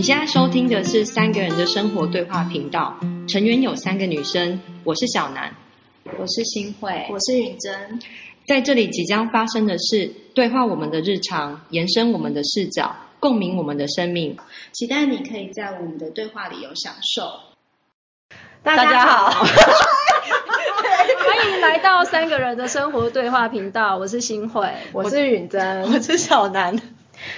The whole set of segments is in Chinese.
你现在收听的是三个人的生活对话频道，成员有三个女生，我是小南，我是新慧，我是允珍。在这里即将发生的事对话我们的日常，延伸我们的视角，共鸣我们的生命。期待你可以在我们的对话里有享受。大家好，欢迎来到三个人的生活对话频道。我是新慧，我是允珍，我是小南。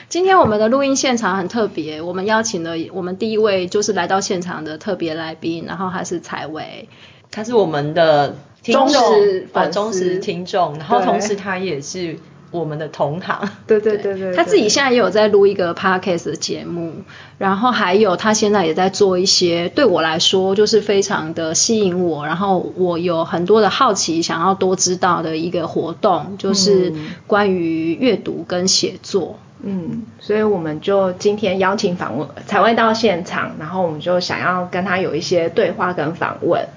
今天我们的录音现场很特别，我们邀请了我们第一位就是来到现场的特别来宾，然后他是采薇，他是我们的忠实粉忠实听众，然后同时他也是我们的同行，对对对对，他自己现在也有在录一个 podcast 的节目，然后还有他现在也在做一些对我来说就是非常的吸引我，然后我有很多的好奇想要多知道的一个活动，就是关于阅读跟写作。嗯，所以我们就今天邀请访问采薇到现场，然后我们就想要跟他有一些对话跟访问。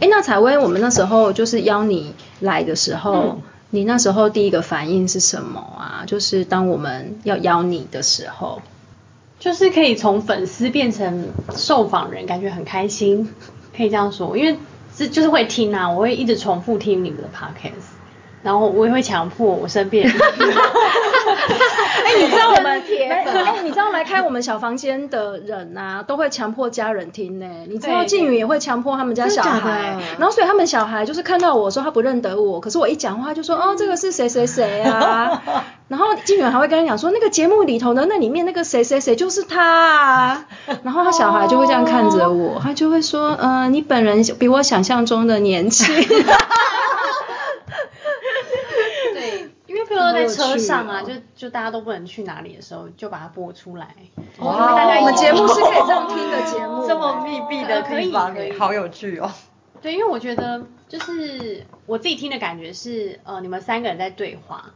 哎，那采薇，我们那时候就是邀你来的时候，你那时候第一个反应是什么啊？就是当我们要邀你的时候，就是可以从粉丝变成受访人，感觉很开心，可以这样说，因为这就是会听啊，我会一直重复听你们的 podcast。然后我也会强迫我身边，哎，你知道我们，哎，你知道来开我们小房间的人呐，都会强迫家人听呢。你知道静宇也会强迫他们家小孩，然后所以他们小孩就是看到我说他不认得我，可是我一讲话就说哦这个是谁谁谁啊，然后静宇还会跟他讲说那个节目里头的那里面那个谁谁谁就是他啊，然后他小孩就会这样看着我，他就会说嗯你本人比我想象中的年轻。说在车上啊，就就大家都不能去哪里的时候，就把它播出来。哇，我们节目是可以这样 听的节目，这么密闭的地方，好有趣哦。对，因为我觉得就是我自己听的感觉是，呃，你们三个人在对话，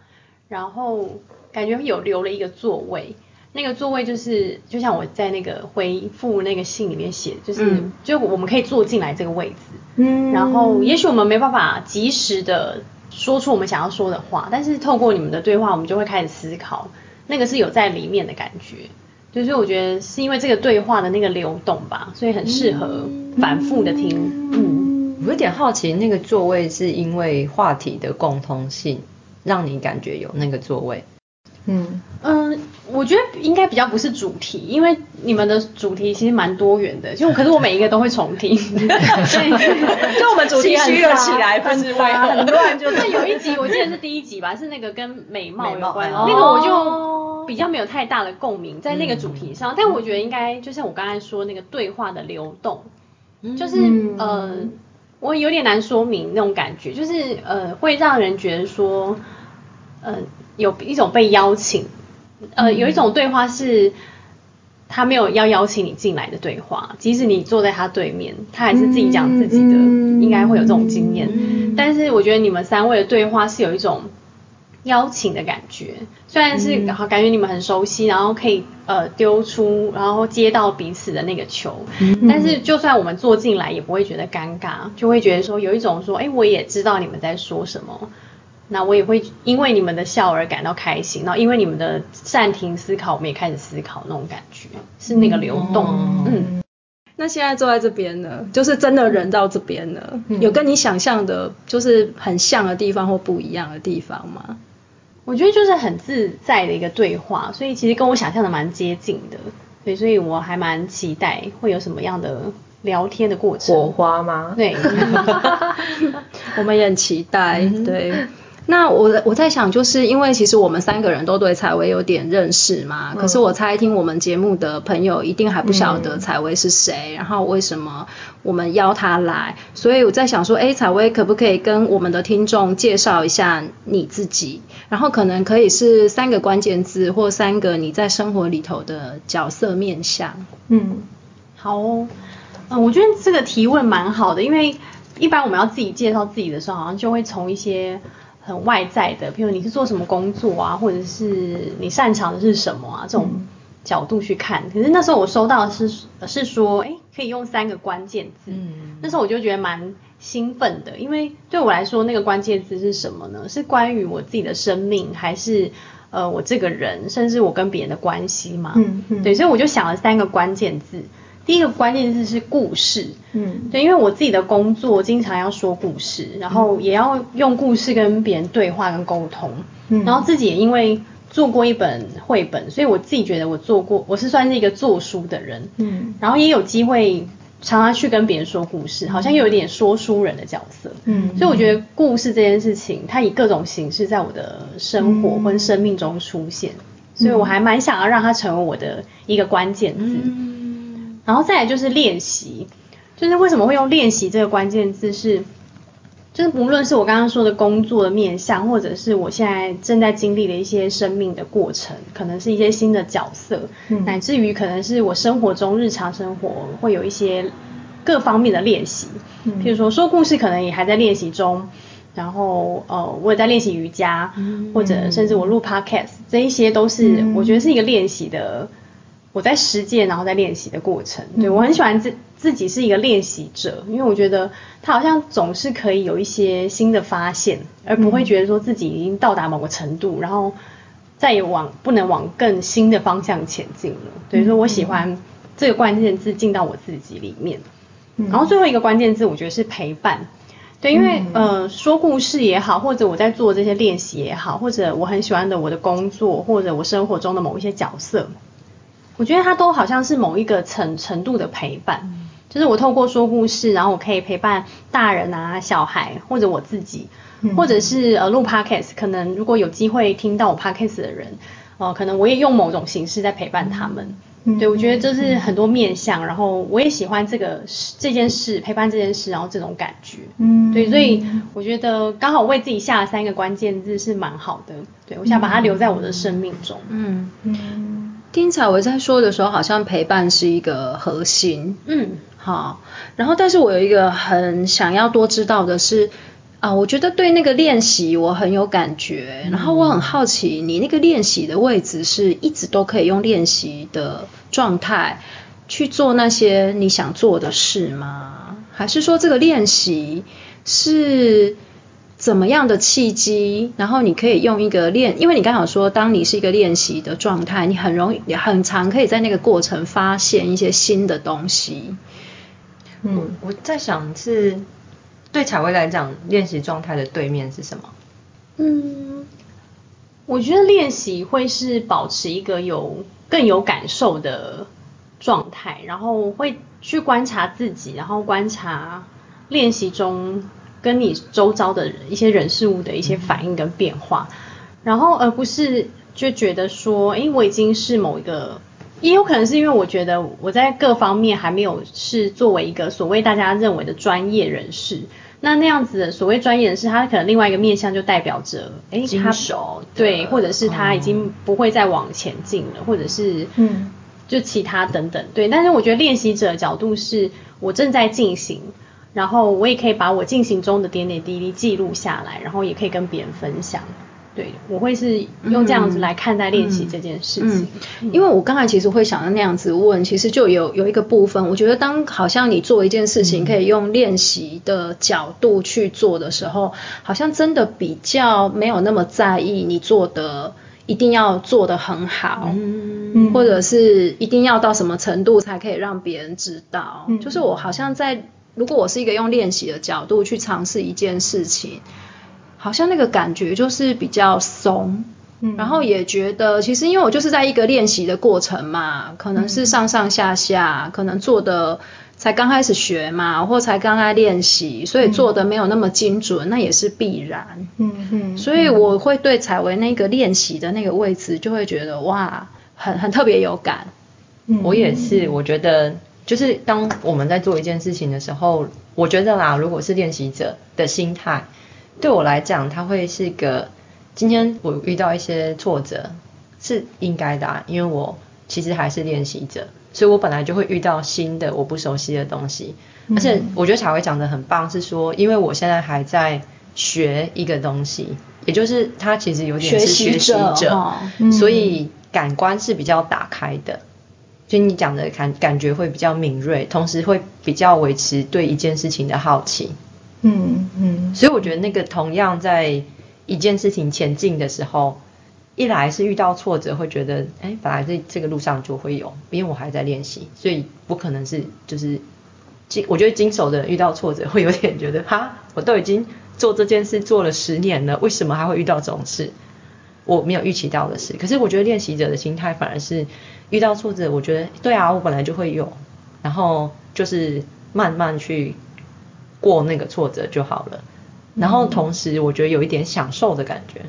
然后感觉有留了一个座位，那个座位就是就像我在那个回复那个信里面写，就是就我们可以坐进来这个位置。嗯。然后也许我们没办法及时的。说出我们想要说的话，但是透过你们的对话，我们就会开始思考，那个是有在里面的感觉，就是我觉得是因为这个对话的那个流动吧，所以很适合反复的听。嗯，我有点好奇，那个座位是因为话题的共通性，让你感觉有那个座位？嗯。嗯，我觉得应该比较不是主题，因为你们的主题其实蛮多元的，就可是我每一个都会重听，就 我们主题虚了起来，不知为何，很乱。就 是有一集我记得是第一集吧，是那个跟美貌有关，那个我就比较没有太大的共鸣在那个主题上，但我觉得应该就像我刚才说那个对话的流动，就是呃，我有点难说明那种感觉，就是呃，会让人觉得说，呃。有一种被邀请，呃，有一种对话是，他没有要邀请你进来的对话，即使你坐在他对面，他还是自己讲自己的，应该会有这种经验。但是我觉得你们三位的对话是有一种邀请的感觉，虽然是感觉你们很熟悉，然后可以呃丢出，然后接到彼此的那个球，但是就算我们坐进来也不会觉得尴尬，就会觉得说有一种说，哎，我也知道你们在说什么。那我也会因为你们的笑而感到开心，然后因为你们的暂停思考，我们也开始思考那种感觉，是那个流动。嗯，那现在坐在这边呢，就是真的人到这边了，有跟你想象的，就是很像的地方或不一样的地方吗？我觉得就是很自在的一个对话，所以其实跟我想象的蛮接近的，对，所以我还蛮期待会有什么样的聊天的过程，火花吗？对，我们也很期待，对。那我我在想，就是因为其实我们三个人都对采薇有点认识嘛，可是我猜听我们节目的朋友一定还不晓得采薇是谁，然后为什么我们邀她来，所以我在想说，哎，采薇可不可以跟我们的听众介绍一下你自己，然后可能可以是三个关键字或三个你在生活里头的角色面相。嗯，好哦，嗯，我觉得这个提问蛮好的，因为一般我们要自己介绍自己的时候，好像就会从一些。很外在的，譬如你是做什么工作啊，或者是你擅长的是什么啊，这种角度去看。可是那时候我收到的是是说，哎，可以用三个关键字。嗯。那时候我就觉得蛮兴奋的，因为对我来说，那个关键字是什么呢？是关于我自己的生命，还是呃我这个人，甚至我跟别人的关系嘛？嗯嗯。对，所以我就想了三个关键字。第一个关键字是故事。嗯。对，因为我自己的工作经常要说故事，然后也要用故事跟别人对话跟沟通。嗯。然后自己也因为做过一本绘本，所以我自己觉得我做过，我是算是一个做书的人。嗯。然后也有机会。常常去跟别人说故事，好像又有点说书人的角色。嗯，所以我觉得故事这件事情，它以各种形式在我的生活或生命中出现，所以我还蛮想要让它成为我的一个关键字。嗯，然后再来就是练习，就是为什么会用练习这个关键字是。就是无论是我刚刚说的工作的面向，或者是我现在正在经历的一些生命的过程，可能是一些新的角色，嗯乃至于可能是我生活中日常生活会有一些各方面的练习，譬如说说故事可能也还在练习中，然后呃我也在练习瑜伽，或者甚至我录 podcast，这一些都是我觉得是一个练习的。我在实践，然后在练习的过程，对我很喜欢自自己是一个练习者，因为我觉得他好像总是可以有一些新的发现，而不会觉得说自己已经到达某个程度，然后再也往不能往更新的方向前进了。对，所以我喜欢这个关键字进到我自己里面。然后最后一个关键字，我觉得是陪伴。对，因为呃说故事也好，或者我在做这些练习也好，或者我很喜欢的我的工作，或者我生活中的某一些角色。我觉得它都好像是某一个程程度的陪伴，就是我透过说故事，然后我可以陪伴大人啊、小孩或者我自己，或者是呃录 podcast，可能如果有机会听到我 podcast 的人，呃，可能我也用某种形式在陪伴他们。对，我觉得这是很多面向，然后我也喜欢这个这件事陪伴这件事，然后这种感觉。嗯，对，所以我觉得刚好为自己下了三个关键字是蛮好的。对，我想把它留在我的生命中。嗯嗯。听彩薇在说的时候，好像陪伴是一个核心，嗯，好。然后，但是我有一个很想要多知道的是，啊，我觉得对那个练习我很有感觉。然后我很好奇，你那个练习的位置是一直都可以用练习的状态去做那些你想做的事吗？还是说这个练习是？怎么样的契机，然后你可以用一个练，因为你刚好说，当你是一个练习的状态，你很容易很常可以在那个过程发现一些新的东西。嗯，我在想是对彩薇来讲，练习状态的对面是什么？嗯，我觉得练习会是保持一个有更有感受的状态，然后会去观察自己，然后观察练习中。跟你周遭的人一些人事物的一些反应跟变化，然后而不是就觉得说，哎，我已经是某一个，也有可能是因为我觉得我在各方面还没有是作为一个所谓大家认为的专业人士，那那样子的所谓专业人士，他可能另外一个面向就代表着，哎，他熟，对，或者是他已经不会再往前进了，或者是嗯，就其他等等，对，但是我觉得练习者角度是我正在进行。然后我也可以把我进行中的点点滴滴记录下来，然后也可以跟别人分享。对，我会是用这样子来看待练习这件事情。因为我刚才其实会想要那样子问，其实就有有一个部分，我觉得当好像你做一件事情可以用练习的角度去做的时候，好像真的比较没有那么在意你做的一定要做的很好，嗯，或者是一定要到什么程度才可以让别人知道。就是我好像在。如果我是一个用练习的角度去尝试一件事情，好像那个感觉就是比较松，然后也觉得其实因为我就是在一个练习的过程嘛，可能是上上下下，可能做的才刚开始学嘛，或才刚刚练习，所以做的没有那么精准，那也是必然。嗯嗯，所以我会对采薇那个练习的那个位置，就会觉得哇，很很特别有感。我也是，我觉得。就是当我们在做一件事情的时候，我觉得啦，如果是练习者的心态，对我来讲，它会是一个今天我遇到一些挫折是应该的，啊因为我其实还是练习者，所以我本来就会遇到新的我不熟悉的东西。而且我觉得小薇讲的很棒，是说因为我现在还在学一个东西，也就是他其实有点是学习者，所以感官是比较打开的。就你讲的感感觉会比较敏锐，同时会比较维持对一件事情的好奇。嗯嗯，所以我觉得那个同样在一件事情前进的时候，一来是遇到挫折会觉得，哎，本来这这个路上就会有，因为我还在练习，所以不可能是就是经，我觉得经手的人遇到挫折会有点觉得，哈，我都已经做这件事做了十年了，为什么还会遇到这种事？我没有预期到的事。可是我觉得练习者的心态反而是遇到挫折，我觉得对啊，我本来就会有，然后就是慢慢去过那个挫折就好了。然后同时，我觉得有一点享受的感觉，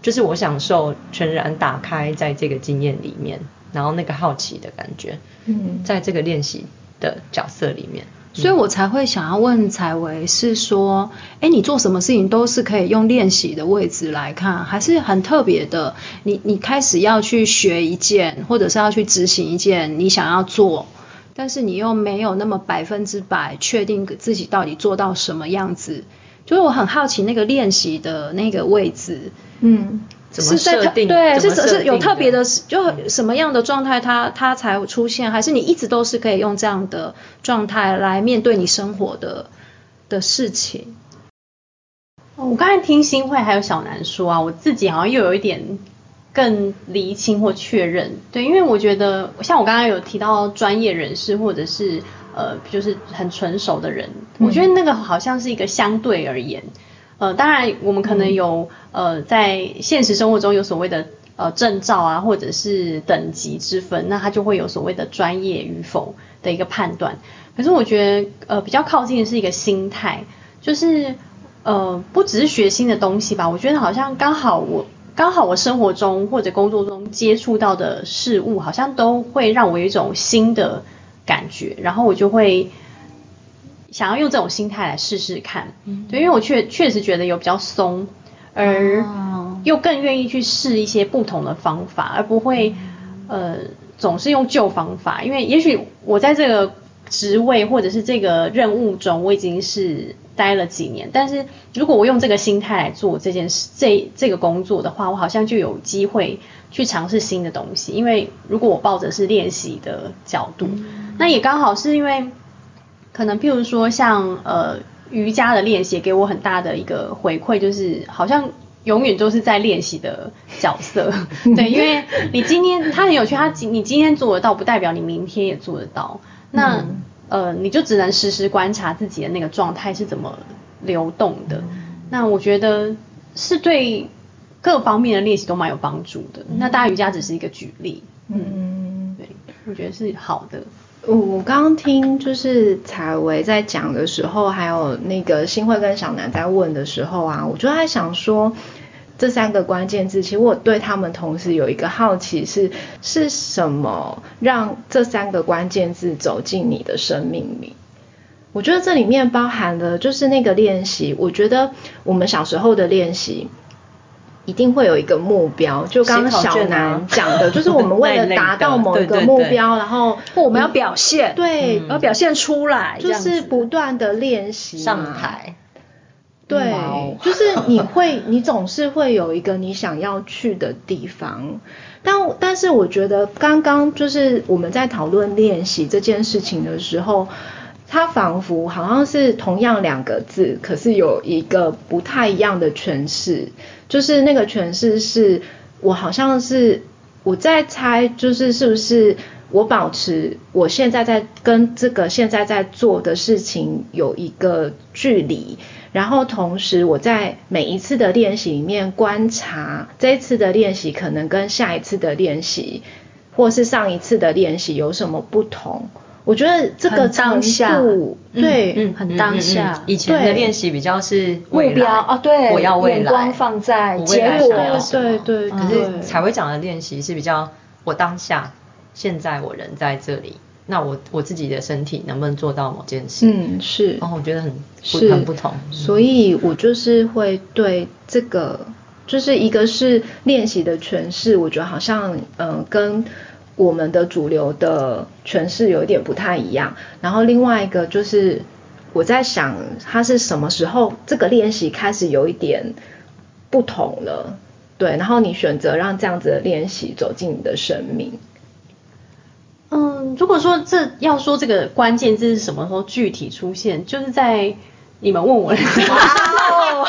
就是我享受全然打开在这个经验里面，然后那个好奇的感觉，嗯在这个练习的角色里面。所以我才会想要问采薇，是说，哎，你做什么事情都是可以用练习的位置来看，还是很特别的？你你开始要去学一件，或者是要去执行一件你想要做，但是你又没有那么百分之百确定自己到底做到什么样子。就是我很好奇那个练习的那个位置，嗯，怎么是在特设定？对，是是有特别的，就什么样的状态它它才会出现，还是你一直都是可以用这样的状态来面对你生活的的事情？哦我刚才听新会还有小南说啊，我自己好像又有一点更厘清或确认，对，因为我觉得像我刚刚有提到专业人士或者是呃就是很纯熟的人，我觉得那个好像是一个相对而言，呃，当然我们可能有呃在现实生活中有所谓的呃证照啊或者是等级之分，那它就会有所谓的专业与否的一个判断。可是我觉得呃比较靠近的是一个心态，就是呃不只是学新的东西吧，我觉得好像刚好我刚好我生活中或者工作中接触到的事物，好像都会让我有一种新的感觉，然后我就会想要用这种心态来试试看。嗯对，因为我确确实觉得有比较松，而哦又更愿意去试一些不同的方法，而不会呃总是用旧方法。因为也许我在这个职位或者是这个任务中，我已经是待了几年，但是如果我用这个心态来做这件事，这这个工作的话，我好像就有机会去尝试新的东西。因为如果我抱着是练习的角度，那也刚好是因为可能譬如说像呃瑜伽的练习给我很大的一个回馈，就是好像永远都是在练习的角色。对，因为你今天它很有趣，它今你今天做得到，不代表你明天也做得到。那、呃，你就只能时时观察自己的那个状态是怎么流动的。那我觉得是对各方面的练习都蛮有帮助的。那大瑜伽只是一个举例，嗯，对，我觉得是好的。我我刚刚听就是采薇在讲的时候，还有那个新会跟小南在问的时候啊，我就在想说，这三个关键字，其实我对他们同时有一个好奇是，是什么让这三个关键字走进你的生命里？我觉得这里面包含了就是那个练习，我觉得我们小时候的练习。一定会有一个目标，就刚刚小南讲的，就是我们为了达到某一个目标，然后我们要表现，对，要表现出来，就是不断的练习上台，对就是你会，你总是会有一个你想要去的地方，但但是我觉得刚刚就是我们在讨论练习这件事情的时候，它仿佛好像是同样两个字，可是有一个不太一样的诠释，就是那个诠释是我好像是我在猜，就是是不是我保持我现在在跟这个现在在做的事情有一个距离，然后同时我在每一次的练习里面观察这次的练习可能跟下一次的练习或是上一次的练习有什么不同。我觉得这个当下。对，嗯很当下。以前的练习比较是目标哦，对，我要未来，眼光放在结果想要什么。对对可是彩薇讲的练习是比较我当下，现在我人在这里，那我我自己的身体能不能做到某件事？嗯，是，哦，我觉得很很不同。所以我就是会对这个，就是一个是练习的诠释，我觉得好像嗯、呃跟我们的主流的诠释有一点不太一样。然后另外一个就是我在想，它是什么时候这个练习开始有一点不同了？对，然后你选择让这样子的练习走进你的生命。嗯，如果说这要说这个关键字是什么时候具体出现，就是在你们问我的时候，哇哦，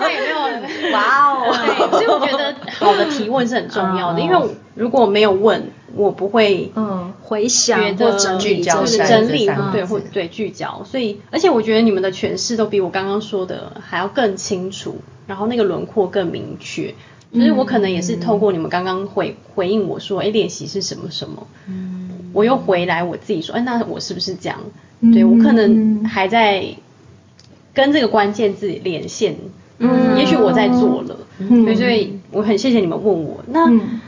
对，没有，哇哦对，所以我觉得好的提问是很重要的，嗯因为如果没有问，我不会嗯。回想觉得或整理聚焦整理对字或对聚焦，所以而且我觉得你们的诠释都比我刚刚说的还要更清楚，然后那个轮廓更明确。就是我可能也是透过你们刚刚回回应我说，哎，练习是什么什么，嗯，我又回来我自己说，哎，那我是不是这样？对我可能还在跟这个关键字连线，嗯，也许我在做了，所以我很谢谢你们问我。那嗯。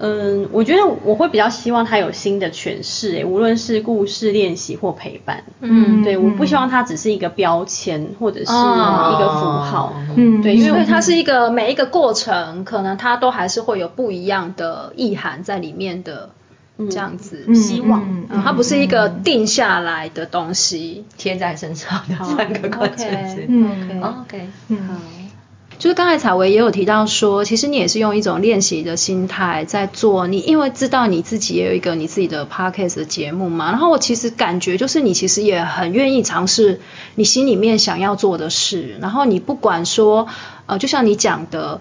嗯，我觉得我会比较希望他有新的诠释，诶，无论是故事练习或陪伴，嗯。对，我不希望它只是一个标签或者是哦一个符号，嗯。对，因为它是一个每一个过程，可能它都还是会有不一样的意涵在里面的，这样子。嗯。希望。嗯。嗯。它不是一个定下来的东西。贴在身上的三个关键词。嗯。哦 OK，嗯就是刚才彩薇也有提到说，其实你也是用一种练习的心态在做。你因为知道你自己也有一个你自己的 podcast 的节目嘛，然后我其实感觉就是你其实也很愿意尝试你心里面想要做的事，然后你不管说，呃，就像你讲的。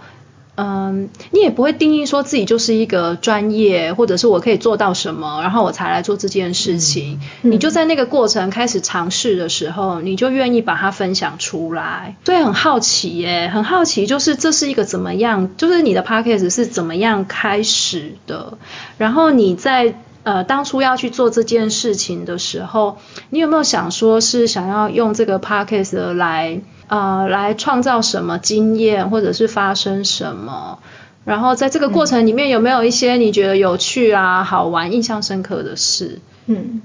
嗯，你也不会定义说自己就是一个专业，或者是我可以做到什么，然后我才来做这件事情。你就在那个过程开始尝试的时候，你就愿意把它分享出来。所以很好奇耶，很好奇，就是这是一个怎么样，就是你的 podcast 是怎么样开始的？然后你在呃当初要去做这件事情的时候，你有没有想说是想要用这个 podcast 来？呃，来创造什么经验，或者是发生什么？然后在这个过程里面，有没有一些你觉得有趣啊、好玩、印象深刻的事？嗯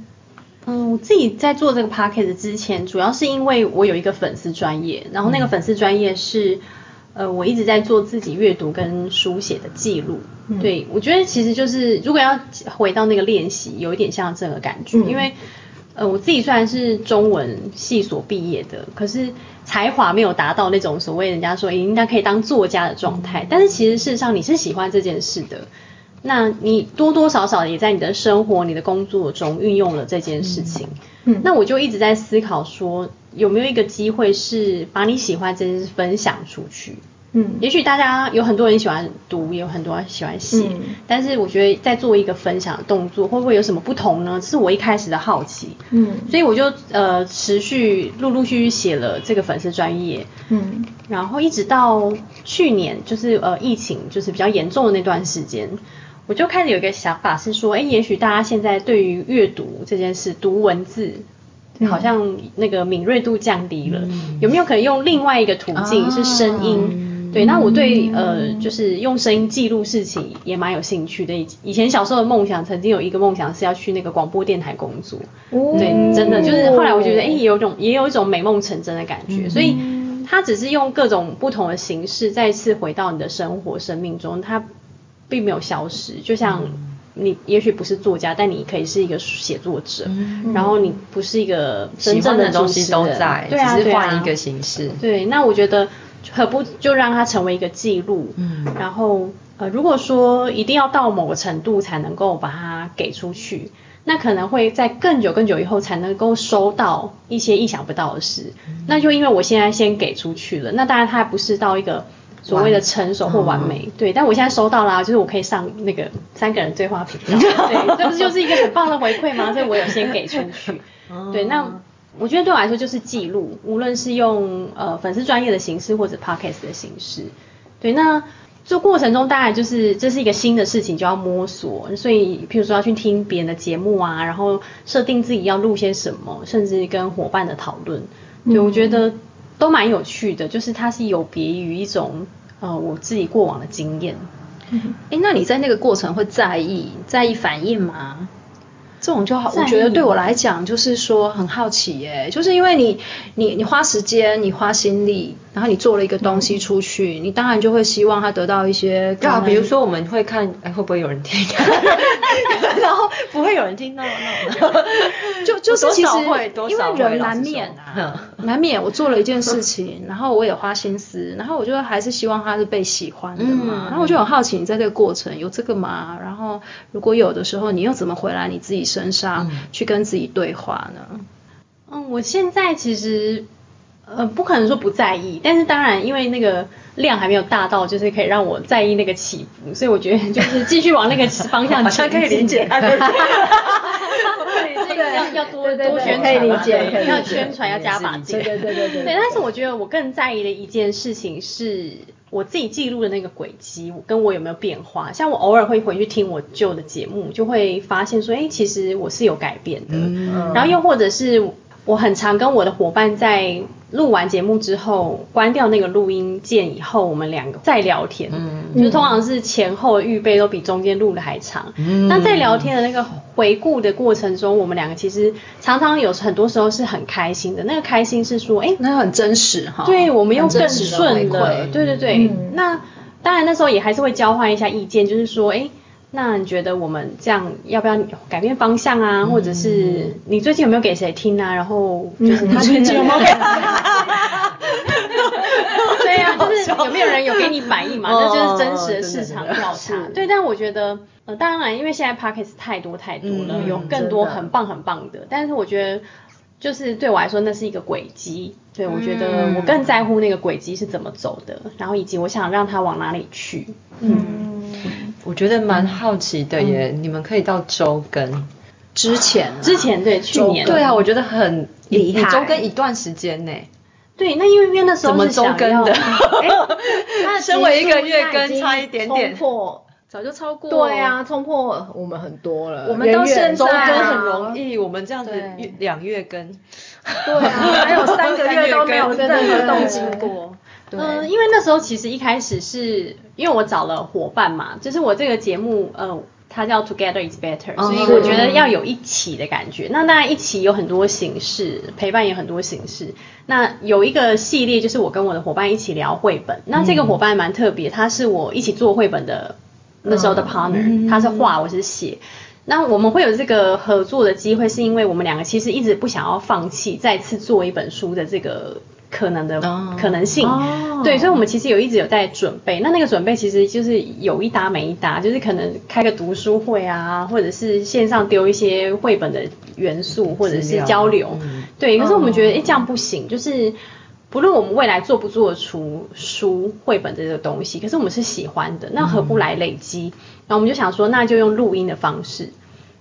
嗯，我自己在做这个 p a c k a g e 之前，主要是因为我有一个粉丝专业，然后那个粉丝专业是，呃，我一直在做自己阅读跟书写的记录。对，我觉得其实就是如果要回到那个练习，有一点像这个感觉，因为。呃，我自己虽然是中文系所毕业的，可是才华没有达到那种所谓人家说应该可以当作家的状态。但是其实事实上你是喜欢这件事的，那你多多少少也在你的生活、你的工作中运用了这件事情。嗯，那我就一直在思考说，有没有一个机会是把你喜欢这件事分享出去。嗯，也许大家有很多人喜欢读，也有很多人喜欢写，嗯。但是我觉得在做一个分享的动作，会不会有什么不同呢？这是我一开始的好奇，嗯。所以我就呃持续陆陆续续写了这个粉丝专业，嗯。然后一直到去年就是呃疫情就是比较严重的那段时间，我就开始有一个想法是说，哎，也许大家现在对于阅读这件事，读文字。好像那个敏锐度降低了，有没有可能用另外一个途径是声音？对，那我对呃，就是用声音记录事情也蛮有兴趣的。以以前小时候的梦想，曾经有一个梦想是要去那个广播电台工作。对，真的就是后来我觉得，哎，有种也有一种美梦成真的感觉。所以它只是用各种不同的形式再次回到你的生活生命中，它并没有消失。就像你也许不是作家，但你可以是一个写作者，然后你不是一个真正欢的东西都在，对啊，只是换一个形式。对，那我觉得何不就让它成为一个记录？嗯，然后呃，如果说一定要到某个程度才能够把它给出去，那可能会在更久更久以后才能够收到一些意想不到的事。那就因为我现在先给出去了，那当然它还不是到一个。所谓的成熟或完美，对，但我现在收到啦、就是我可以上那个三个人对话频道，对，这不是就是一个很棒的回馈吗？所以我有先给出去，对，那我觉得对我来说就是记录，无论是用呃粉丝专业的形式或者 podcast 的形式，对，那这过程中当然就是这是一个新的事情，就要摸索，所以譬如说要去听别人的节目啊，然后设定自己要录些什么，甚至跟伙伴的讨论，对我觉得都蛮有趣的，就是它是有别于一种呃我自己过往的经验。哎，那你在那个过程会在意在意反应吗？这种就好，我觉得对我来讲就是说很好奇耶，就是因为你你你花时间，你花心力，然后你做了一个东西出去，你当然就会希望它得到一些对啊，比如说我们会看，哎，会不会有人听？然后不会有人听到，那就就是其实少会多因为人难免啊，难免我做了一件事情，然后我也花心思，然后我就还是希望他是被喜欢的嘛，嗯然后我就很好奇你在这个过程有这个吗？然后如果有的时候，你又怎么回来你自己身上、去跟自己对话呢？嗯，我现在其实呃，不可能说不在意，但是当然，因为那个量还没有大到，就是可以让我在意那个起伏，所以我觉得就是继续往那个方向前进。可以理解，对，要要多多宣传，要宣传，要加把劲。对对对对对。对，但是我觉得我更在意的一件事情是我自己记录的那个轨迹，跟我有没有变化。像我偶尔会回去听我旧的节目，就会发现说，哎，其实我是有改变的。嗯。然后又或者是我很常跟我的伙伴在。录完节目之后，关掉那个录音键以后，我们两个再聊天，嗯，就通常是前后预备都比中间录的还长。嗯，那在聊天的那个回顾的过程中，我们两个其实常常有很多时候是很开心的。那个开心是说，哎，那很真实哈。对，我们又更顺了。对对对。那当然那时候也还是会交换一下意见，就是说，哎。那你觉得我们这样要不要改变方向啊？或者是你最近有没有给谁听啊？然后就是他最近有没有给？对呀，就是有没有人有给你反应嘛？这就是真实的市场调查。对，但我觉得呃，当然因为现在 p o c k e t 太多太多了，有更多很棒很棒的。但是我觉得就是对我来说那是一个轨迹。对我觉得我更在乎那个轨迹是怎么走的，然后以及我想让它往哪里去。嗯。我觉得蛮好奇的耶，你们可以到周更之前，之前对去年对啊，我觉得很厉害，周更一段时间呢。对，那因为因为那时候怎么周更的？那 身为一个月更差一点点，破早就超过。对啊，冲破我们很多了。我们到现在周更很容易，我们这样子两月更，对啊，还有三个月都没有任何动静过。嗯，因为那时候其实一开始是因为我找了伙伴嘛，就是我这个节目，呃，它叫 Together is Better，所以我觉得要有一起的感觉。那当然一起有很多形式，陪伴有很多形式。那有一个系列就是我跟我的伙伴一起聊绘本，那这个伙伴蛮特别，他是我一起做绘本的那时候的 partner，他是画，我是写。那我们会有这个合作的机会，是因为我们两个其实一直不想要放弃再次做一本书的这个。可能的可能性，对，所以，我们其实有一直有在准备。那那个准备其实就是有一搭没一搭，就是可能开个读书会啊，或者是线上丢一些绘本的元素，或者是交流。对，可是我们觉得，哎，这样不行。就是不论我们未来做不做出书绘本这个东西，可是我们是喜欢的，那何不来累积？然后我们就想说，那就用录音的方式。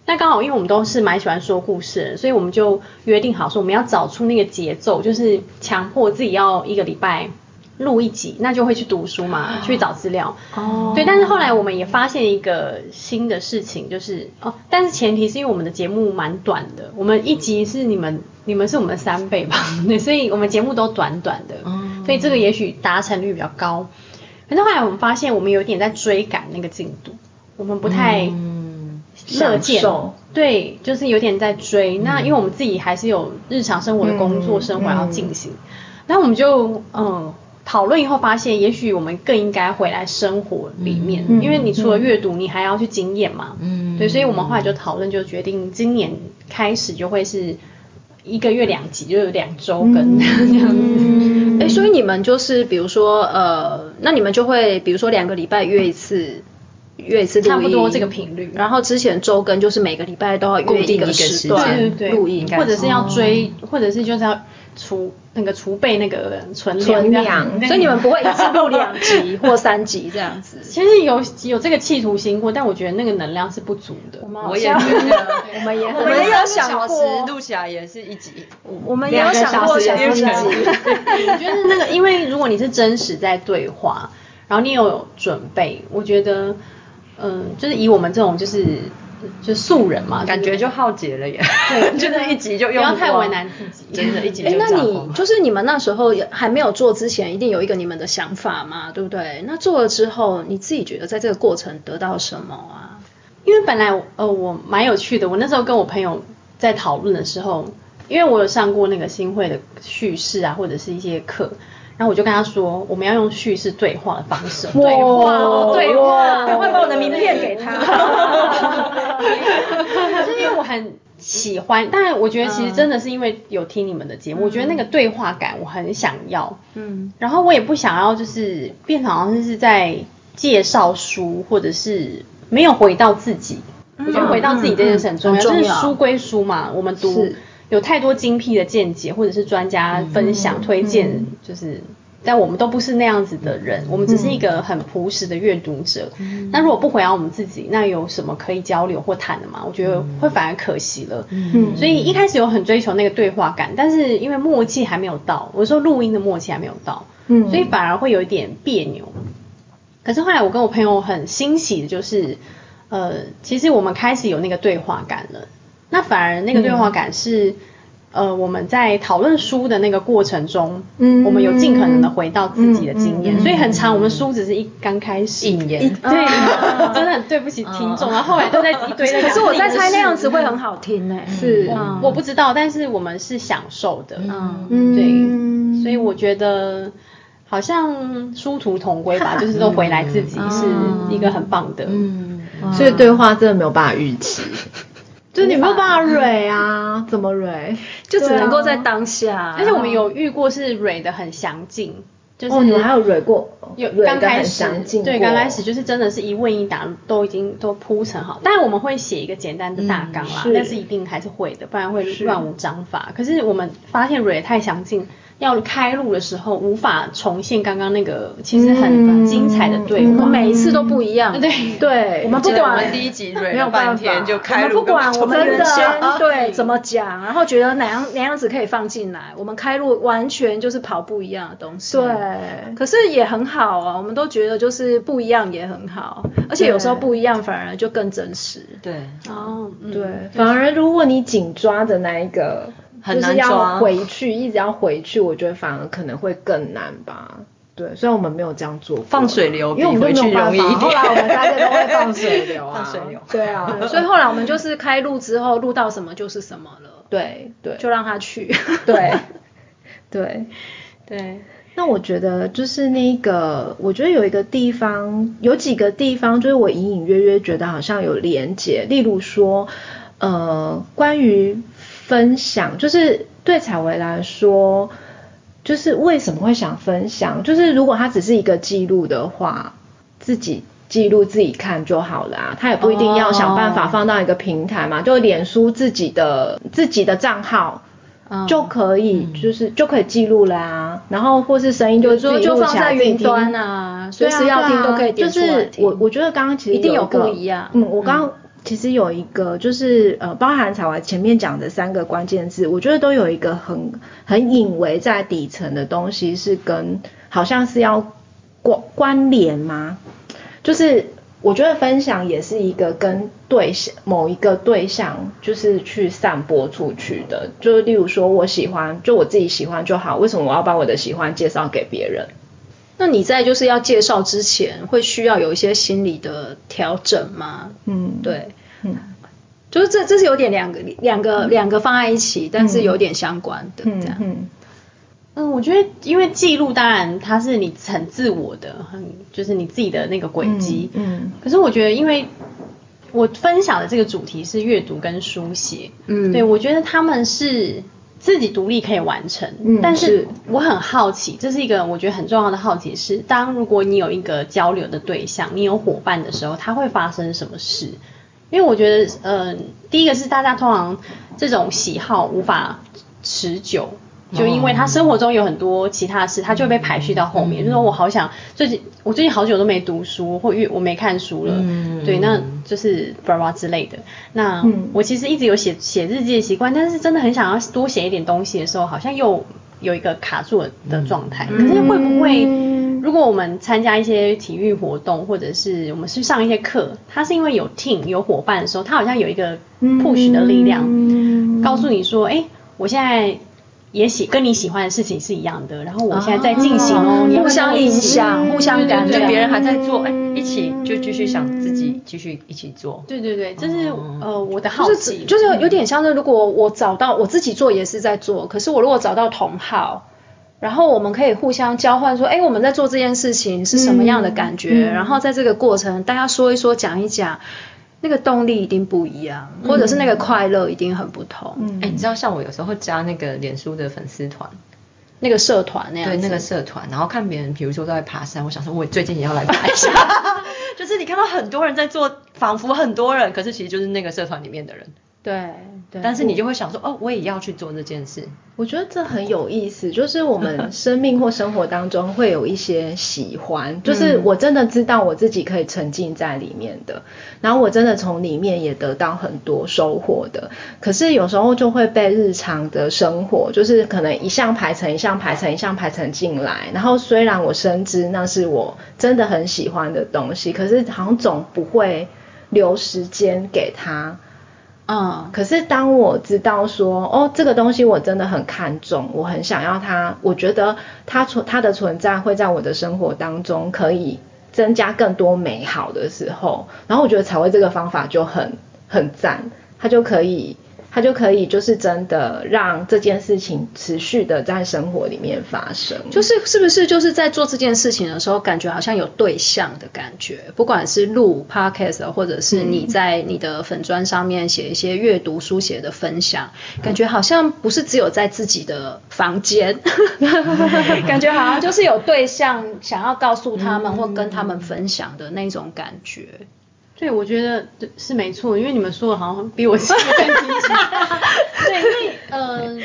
那刚好，因为我们都是蛮喜欢说故事的，所以我们就约定好说，我们要找出那个节奏，就是强迫自己要一个礼拜录一集，那就会去读书嘛，去找资料。哦。对，但是后来我们也发现一个新的事情，就是哦，但是前提是因为我们的节目蛮短的，我们一集是你们你们是我们的三倍吧？对，所以我们节目都短短的，嗯所以这个也许达成率比较高。可是后来我们发现，我们有点在追赶那个进度，我们不太。乐见，对，就是有点在追。那因为我们自己还是有日常生活的工作生活要进行，那我们就嗯讨论以后发现，也许我们更应该回来生活里面，因为你除了阅读，你还要去经验嘛。嗯，对，所以我们后来就讨论，就决定今年开始就会是一个月两集，就有两周更这样子。哎，所以你们就是比如说呃，那你们就会比如说两个礼拜约一次。约一次差不多这个频率，然后之前周更就是每个礼拜都要约一个时段录音，或者是要追，或者是就是要储那个储备那个存量，所以你们不会一次录两集或三集这样子。其实有有这个企图心过，但我觉得那个能量是不足的。我也觉得，我们也我们也有想过录起来也是一集，我们也有想过想录一集。我觉得那个，因为如果你是真实在对话，然后你有准备，我觉得。嗯，就是以我们这种就是就素人嘛，感觉就耗竭了耶。对，就是一集就用不要太为难自己，真的，一集就那你就是你们那时候还没有做之前，一定有一个你们的想法嘛，对不对？那做了之后，你自己觉得在这个过程得到什么啊？因为本来呃我蛮有趣的，我那时候跟我朋友在讨论的时候，因为我有上过那个新会的叙事啊，或者是一些课。然后我就跟他说，我们要用叙事对话的方式，对话，对话，我会把我的名片给他。是因为我很喜欢，但我觉得其实真的是因为有听你们的节目，我觉得那个对话感我很想要。嗯，然后我也不想要就是变成好像是在介绍书，或者是没有回到自己。我觉得回到自己这件事很重要，就是书归书嘛，我们读。有太多精辟的见解，或者是专家分享、推荐，就是。但我们都不是那样子的人，我们只是一个很朴实的阅读者。那如果不回答我们自己，那有什么可以交流或谈的吗？我觉得会反而可惜了。嗯，所以一开始有很追求那个对话感，但是因为默契还没有到，我说录音的默契还没有到，嗯，所以反而会有一点别扭。可是后来我跟我朋友很欣喜的就是，呃，其实我们开始有那个对话感了。那反而那个对话感是，呃，我们在讨论书的那个过程中，嗯，我们有尽可能的回到自己的经验，所以很长，我们书只是一刚开始引言，对，真的很对不起听众，然后后来都在一堆在可是我在猜那样子会很好听呢、是，我我不知道，但是我们是享受的，嗯，对，所以我觉得好像殊途同归吧，就是都回来自己是一个很棒的，嗯，所以对话真的没有办法预期。就你没有办法蕊啊，怎么蕊？就只能够在当下。而且我们有遇过是蕊的很详尽，就是哦，你们还有蕊过，有刚开始对，过刚开始就是真的是一问一答都已经都铺成好，当然我们会写一个简单的大纲啦，是但是一定还是会的，不然会乱无章法。可是我们发现蕊太详尽。要开录的时候无法重现刚刚那个其实很精彩的对话，我们每一次都不一样。对。对，我们不管我们第一集没有半天就我开录，们不管我们真的原先对。怎么讲，然后觉得哪样哪样子可以放进来，我们开录完全就是跑不一样的东西。对，可是也很好啊，我们都觉得就是不一样也很好，而且有时候不一样反而就更真实。对，哦，嗯。对，反而如果你紧抓着那一个，很就是要回去，一直要回去，我觉得反而可能会更难吧。对，虽然我们没有这样做过，放水流因为我们回去容易一点后来我们大家都会放水流啊，放水流对啊，所以后来我们就是开录之后，录到什么就是什么了，对对就让他去。对对。对，那我觉得就是那个，我觉得有一个地方，有几个地方，就是我隐隐约约觉得好像有连结。例如说，呃，关于分享，就是对采薇来说，就是为什么会想分享？就是如果它只是一个记录的话，自己记录自己看就好了啊，他也不一定要想办法放到一个平台嘛，就脸书自己的自己的账号。就可以，就是就可以记录啦、然后或是声音就有时候就放在云端啊，对啊随时要听都可以就是我我觉得刚刚其实一定有个不一样。嗯，我刚刚其实有一个就是呃，包含彩华前面讲的三个关键字，我觉得都有一个很很隐微在底层的东西，是跟好像是要关关联吗？就是我觉得分享也是一个跟对象某一个对象，就是去散播出去的。就是例如说我喜欢，就我自己喜欢就好，为什么我要把我的喜欢介绍给别人？那你在就是要介绍之前，会需要有一些心理的调整吗？嗯，对，嗯就是这这是有点两个两个两个放在一起，但是有点相关的这样。嗯嗯嗯，我觉得因为记录当然它是你很自我的，很就是你自己的那个轨迹。嗯可是我觉得，因为我分享的这个主题是阅读跟书写，嗯对我觉得他们是自己独立可以完成。嗯但是是我很好奇，这是一个我觉得很重要的好奇是，当如果你有一个交流的对象，你有伙伴的时候，它会发生什么事？因为我觉得，呃，第一个是大家通常这种喜好无法持久，就因为他生活中有很多其他事，他就会被排序到后面。就说我好想最近，我最近好久都没读书，或阅我没看书了，对，那就是巴拉之类的。那我其实一直有写写日记的习惯，但是真的很想要多写一点东西的时候，好像又有一个卡住的状态。可是会不会？如果我们参加一些体育活动，或者是我们去上一些课，它是因为有 team 有伙伴的时候，它好像有一个 push 的力量，告诉你说，哎、我现在也喜跟你喜欢的事情是一样的，然后我现在在进行哦，互相影响，互相感觉。就别人还在做，哎，一起就继续想自己继续一起做。对对对，这是、呃我的好就是奇，就是有点像是，如果我找到我自己做也是在做，可是我如果找到同好，然后我们可以互相交换说，哎，我们在做这件事情是什么样的感觉？然后在这个过程，大家说一说，讲一讲，那个动力一定不一样，或者是那个快乐一定很不同。哎，你知道像我有时候会加那个脸书的粉丝团，那个社团那样，对那个社团，然后看别人，比如说都在爬山，我想说我最近也要来爬一下。就是你看到很多人在做，仿佛很多人，可是其实就是那个社团里面的人。对对，但是你就会想说，哦，我也要去做这件事。我觉得这很有意思，就是我们生命或生活当中会有一些喜欢，就是我真的知道我自己可以沉浸在里面的，然后我真的从里面也得到很多收获的。可是有时候就会被日常的生活，就是可能一项排成一项排成一项排成进来，然后虽然我深知那是我真的很喜欢的东西，可是好像总不会留时间给他。嗯，可是当我知道说，哦，这个东西我真的很看重，我很想要它，我觉得它存它的存在会在我的生活当中可以增加更多美好的时候，然后我觉得彩绘这个方法就很很赞，它就可以。他就可以就是真的让这件事情持续的在生活里面发生，就是是不是就是在做这件事情的时候，感觉好像有对象的感觉，不管是录 podcast 或者是你在你的粉砖上面写一些阅读书写的分享，感觉好像不是只有在自己的房间，感觉好像就是有对象想要告诉他们或跟他们分享的那种感觉。对，我觉得是没错，因为你们说的好像比我更清楚。对，因为 呃，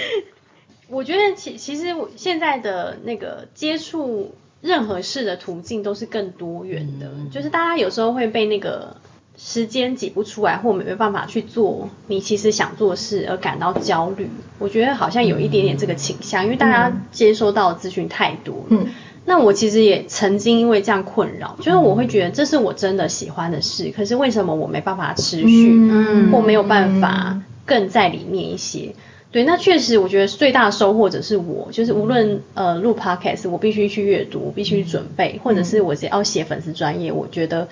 我觉得其其实我现在的那个接触任何事的途径都是更多元的，就是大家有时候会被那个时间挤不出来，或没有办法去做你其实想做事而感到焦虑。我觉得好像有一点点这个倾向，因为大家接收到的资讯太多。嗯。那我其实也曾经因为这样困扰，就是我会觉得这是我真的喜欢的事，可是为什么我没办法持续，或没有办法更在里面一些？对，那确实我觉得最大的收获者是我，就是无论呃录 podcast，我必须去阅读，必须准备，或者是我只要写粉丝专业，我觉得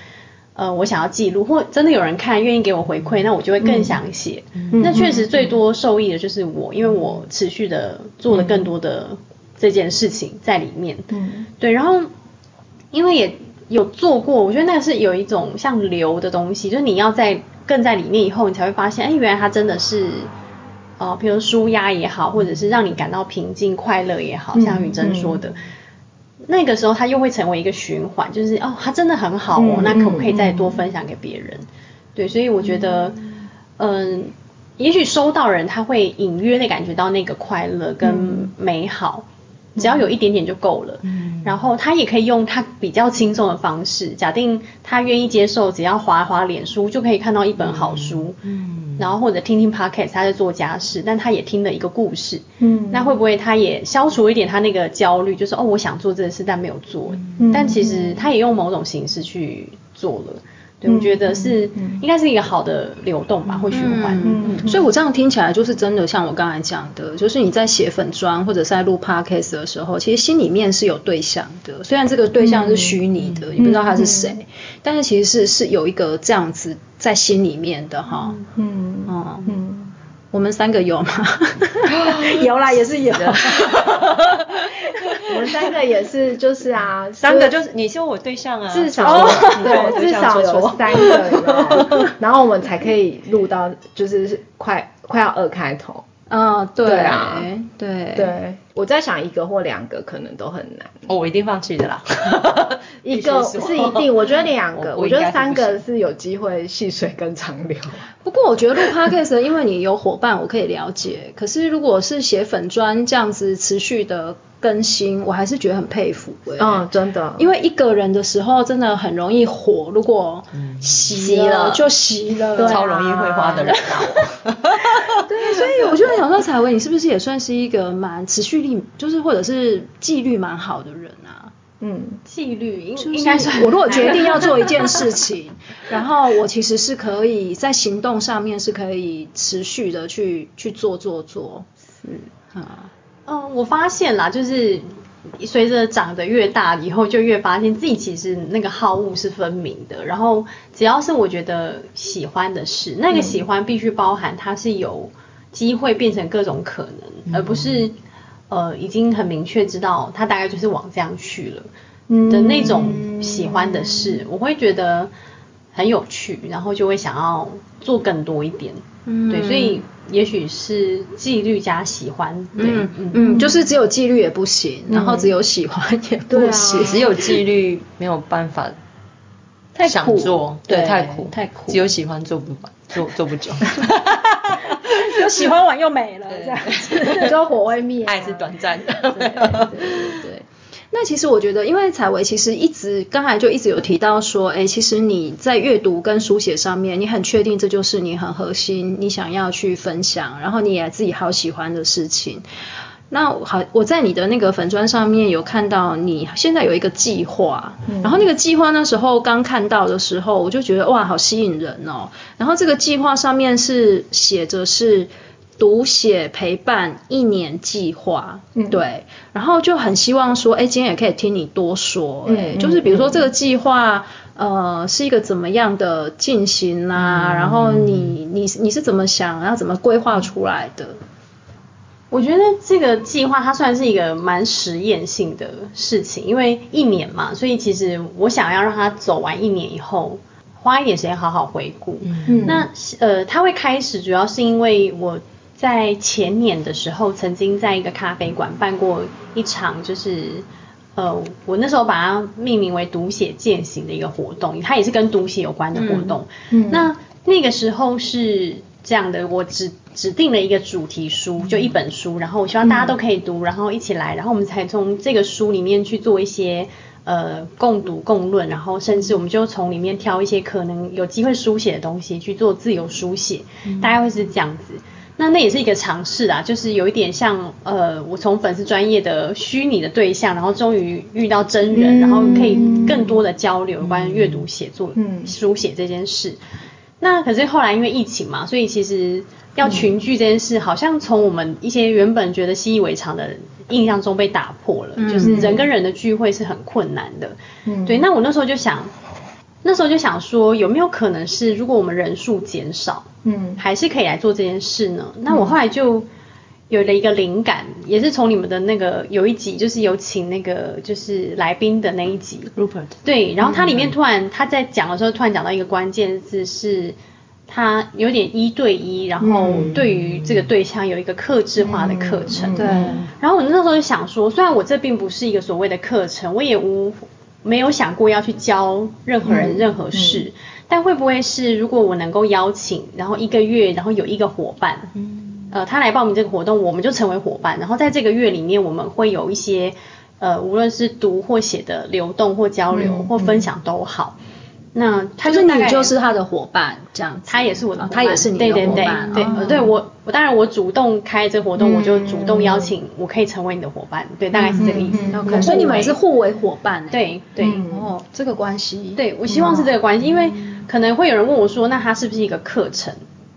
呃我想要记录，或真的有人看愿意给我回馈，那我就会更想写。那确实最多受益的就是我，因为我持续的做了更多的。这件事情在里面，嗯，对，然后因为也有做过，我觉得那是有一种像流的东西，就是你要在更在里面以后，你才会发现，哎，原来它真的是，哦，比如舒压也好，或者是让你感到平静快乐也好，像雨珍说的，那个时候它又会成为一个循环，就是哦，它真的很好哦，那可不可以再多分享给别人？对，所以我觉得，嗯，也许收到人他会隐约的感觉到那个快乐跟美好。只要有一点点就够了，嗯，然后他也可以用他比较轻松的方式，假定他愿意接受，只要划划脸书就可以看到一本好书，嗯，然后或者听听 podcast，他在做家事，但他也听了一个故事，嗯，那会不会他也消除一点他那个焦虑，就是哦，我想做这件事但没有做，但其实他也用某种形式去做了。我觉得是应该是一个好的流动吧，会循环。嗯，所以我这样听起来就是真的，像我刚才讲的，就是你在写粉砖或者在录 podcast 的时候，其实心里面是有对象的。虽然这个对象是虚拟的，你不知道他是谁，但是其实是是有一个这样子在心里面的哈。嗯嗯嗯。我们三个有吗？有啦，也是有。我们三个也是，就是啊，三个就是你是我对象啊，至少对，至少有三个，然后我们才可以录到，就是快快要二开头。嗯，对啊，对对，我在想一个或两个可能都很难。哦，我一定放弃的啦。一个是一定，我觉得两 个，我觉得三个是有机会细水跟长流。不过我觉得录 podcast，因为你有伙伴，我可以了解。可是如果是写粉砖这样子持续的更新，我还是觉得很佩服。嗯，真的，因为一个人的时候真的很容易火，如果熄了就熄了，超容易会花的人。对，所以我就在想说，彩薇，你是不是也算是一个蛮持续力，就是或者是纪律蛮好的人啊？嗯，纪律应应该是我如果决定要做一件事 情，然后我其实是可以在行动上面是可以持续的去去做做做。是啊，嗯，我发现啦，就是随着长得越大以后，就越发现自己其实那个好恶是分明的。然后只要是我觉得喜欢的事，那个喜欢必须包含它是有机会变成各种可能，而不是。呃，已经很明确知道他大概就是往这样去了的那种喜欢的事，我会觉得很有趣，然后就会想要做更多一点。对，所以也许是纪律加喜欢。嗯嗯，就是只有纪律也不行，然后只有喜欢也不行，只有纪律没有办法太想做，对，太苦太苦，只有喜欢做不完做做不久。喜欢完又没了，这样子，就火会灭，爱是短暂的。对对对。那其实我觉得，因为采薇其实一直刚才就一直有提到说，哎，其实你在阅读跟书写上面，你很确定这就是你很核心，你想要去分享，然后你也自己好喜欢的事情。那好，我在你的那个粉砖上面有看到你现在有一个计划，然后那个计划那时候刚看到的时候，我就觉得哇，好吸引人哦。然后这个计划上面是写着是。读写陪伴一年计划，对，然后就很希望说，哎，今天也可以听你多说，哎，就是比如说这个计划，呃，是一个怎么样的进行啊？然后你你你是怎么想，然后怎么规划出来的？我觉得这个计划它算是一个蛮实验性的事情，因为一年嘛，所以其实我想要让它走完一年以后，花一点时间好好回顾。嗯，那呃，它会开始主要是因为我。在前年的时候，曾经在一个咖啡馆办过一场，就是呃，我那时候把它命名为“读写践行”的一个活动，它也是跟读写有关的活动。嗯，那那个时候是这样的，我指指定了一个主题书，就一本书，然后我希望大家都可以读，然后一起来，然后我们才从这个书里面去做一些呃共读共论，然后甚至我们就从里面挑一些可能有机会书写的东西去做自由书写，大概会是这样子。那那也是一个尝试啊，就是有一点像呃，我从粉丝专业的虚拟的对象，然后终于遇到真人，然后可以更多的交流关于阅读、写作、书写这件事。那可是后来因为疫情嘛，所以其实要群聚这件事，好像从我们一些原本觉得习以为常的印象中被打破了，就是人跟人的聚会是很困难的。嗯对，那我那时候就想。那时候就想说，有没有可能是如果我们人数减少，嗯，还是可以来做这件事呢？那我后来就有了一个灵感，也是从你们的那个有一集，就是有请那个就是来宾的那一集，Rupert，对，然后他里面突然他在讲的时候，突然讲到一个关键字，是他有点一对一，然后对于这个对象有一个克制化的课程，对。然后我那时候就想说，虽然我这并不是一个所谓的课程，我也无。没有想过要去教任何人任何事，但会不会是如果我能够邀请，然后一个月，然后有一个伙伴，呃，他来报名这个活动，我们就成为伙伴，然后在这个月里面，我们会有一些，呃，无论是读或写的流动或交流或分享都好。那他就是你就是他的伙伴，这样，他也是我的，他也是你的伙伴。对对对，对我我当然我主动开这活动，我就主动邀请，我可以成为你的伙伴，对，大概是这个意思。所以你们是互为伙伴。对对哦，这个关系。对我希望是这个关系，因为可能会有人问我说，那它是不是一个课程？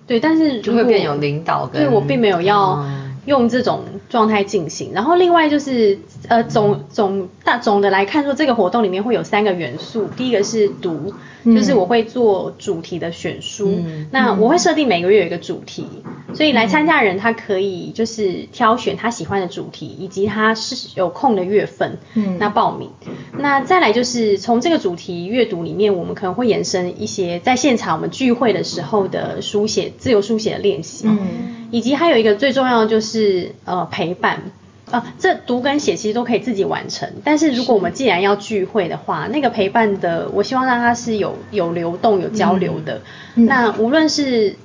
对，但是就会变有领导。对我并没有要用这种状态进行。然后另外就是呃总总大总的来看说，这个活动里面会有三个元素，第一个是读。就是我会做主题的选书，那我会设定每个月有一个主题，所以来参加人他可以就是挑选他喜欢的主题，以及他是有空的月份，嗯。那报名。那再来就是从这个主题阅读里面，我们可能会延伸一些在现场我们聚会的时候的书写自由书写的练习，以及还有一个最重要的就是呃陪伴。啊，这读跟写其实都可以自己完成，但是如果我们既然要聚会的话，那个陪伴的，我希望让它是有有流动、有交流的。那无论是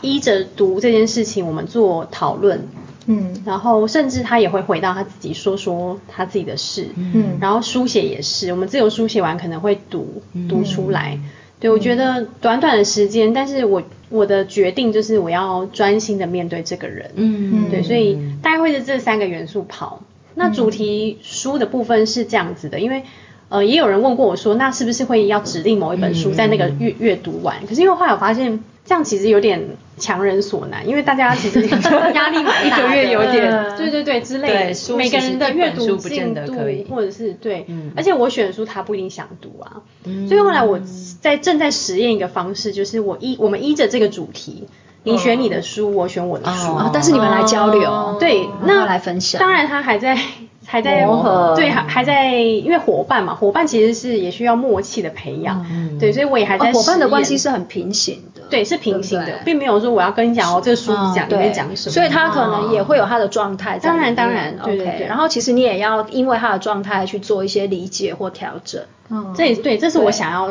依着读这件事情，我们做讨论，嗯，然后甚至他也会回到他自己说说他自己的事，嗯，然后书写也是，我们自由书写完可能会读读出来。对，我觉得短短的时间，但是我我的决定就是我要专心的面对这个人，嗯，对，所以大概会是这三个元素跑。那主题书的部分是这样子的，因为呃也有人问过我说，那是不是会要指定某一本书在那个阅阅读完？可是因为后来我发现。这样其实有点强人所难，因为大家其实 压力蛮大，一个月有点，对对对之类的。每个人的阅读进度或者是对，而且我选的书他不一定想读啊。所以后来我在正在实验一个方式，就是我依我们依着这个主题，你选你的书，我选我的书，但是你们来交流，对，那来分享。当然他还在。还在磨合，对，还还在，因为伙伴嘛，伙伴其实是也需要默契的培养，对，所以我也还在。伙伴的关系是很平行的，对，是平行的，并没有说我要跟你讲哦，这个书讲里面讲什么，所以他可能也会有他的状态。当然，当然对对。然后其实你也要因为他的状态去做一些理解或调整。嗯，这也对，这是我想要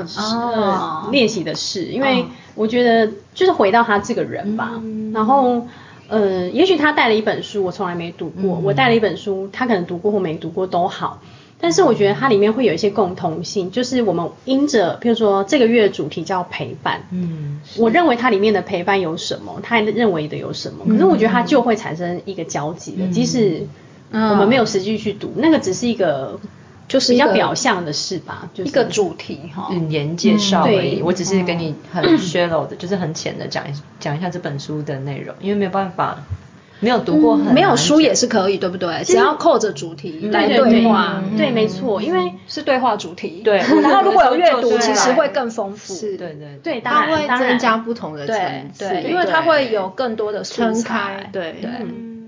练习的事，因为我觉得就是回到他这个人吧，然后。呃，也许他带了一本书，我从来没读过；我带了一本书，他可能读过或没读过都好。但是我觉得它里面会有一些共同性，就是我们因着，譬如说这个月主题叫陪伴，嗯，我认为它里面的陪伴有什么，他认为的有什么，可是我觉得它就会产生一个交集的，即使我们没有实际去读，那个只是一个就是比较表象的事吧，就是一个主题哈，语言介绍而已。我只是给你很 shallow 的，就是很浅的讲一讲一下这本书的内容，因为没有办法。没有读过，没有书也是可以，对不对？只要扣着主题来对话，对，没错，因为是对话主题。对，然后如果有阅读，其实会更丰富。是，对对对，它会增加不同的层次，对，因为它会有更多的撑开，对对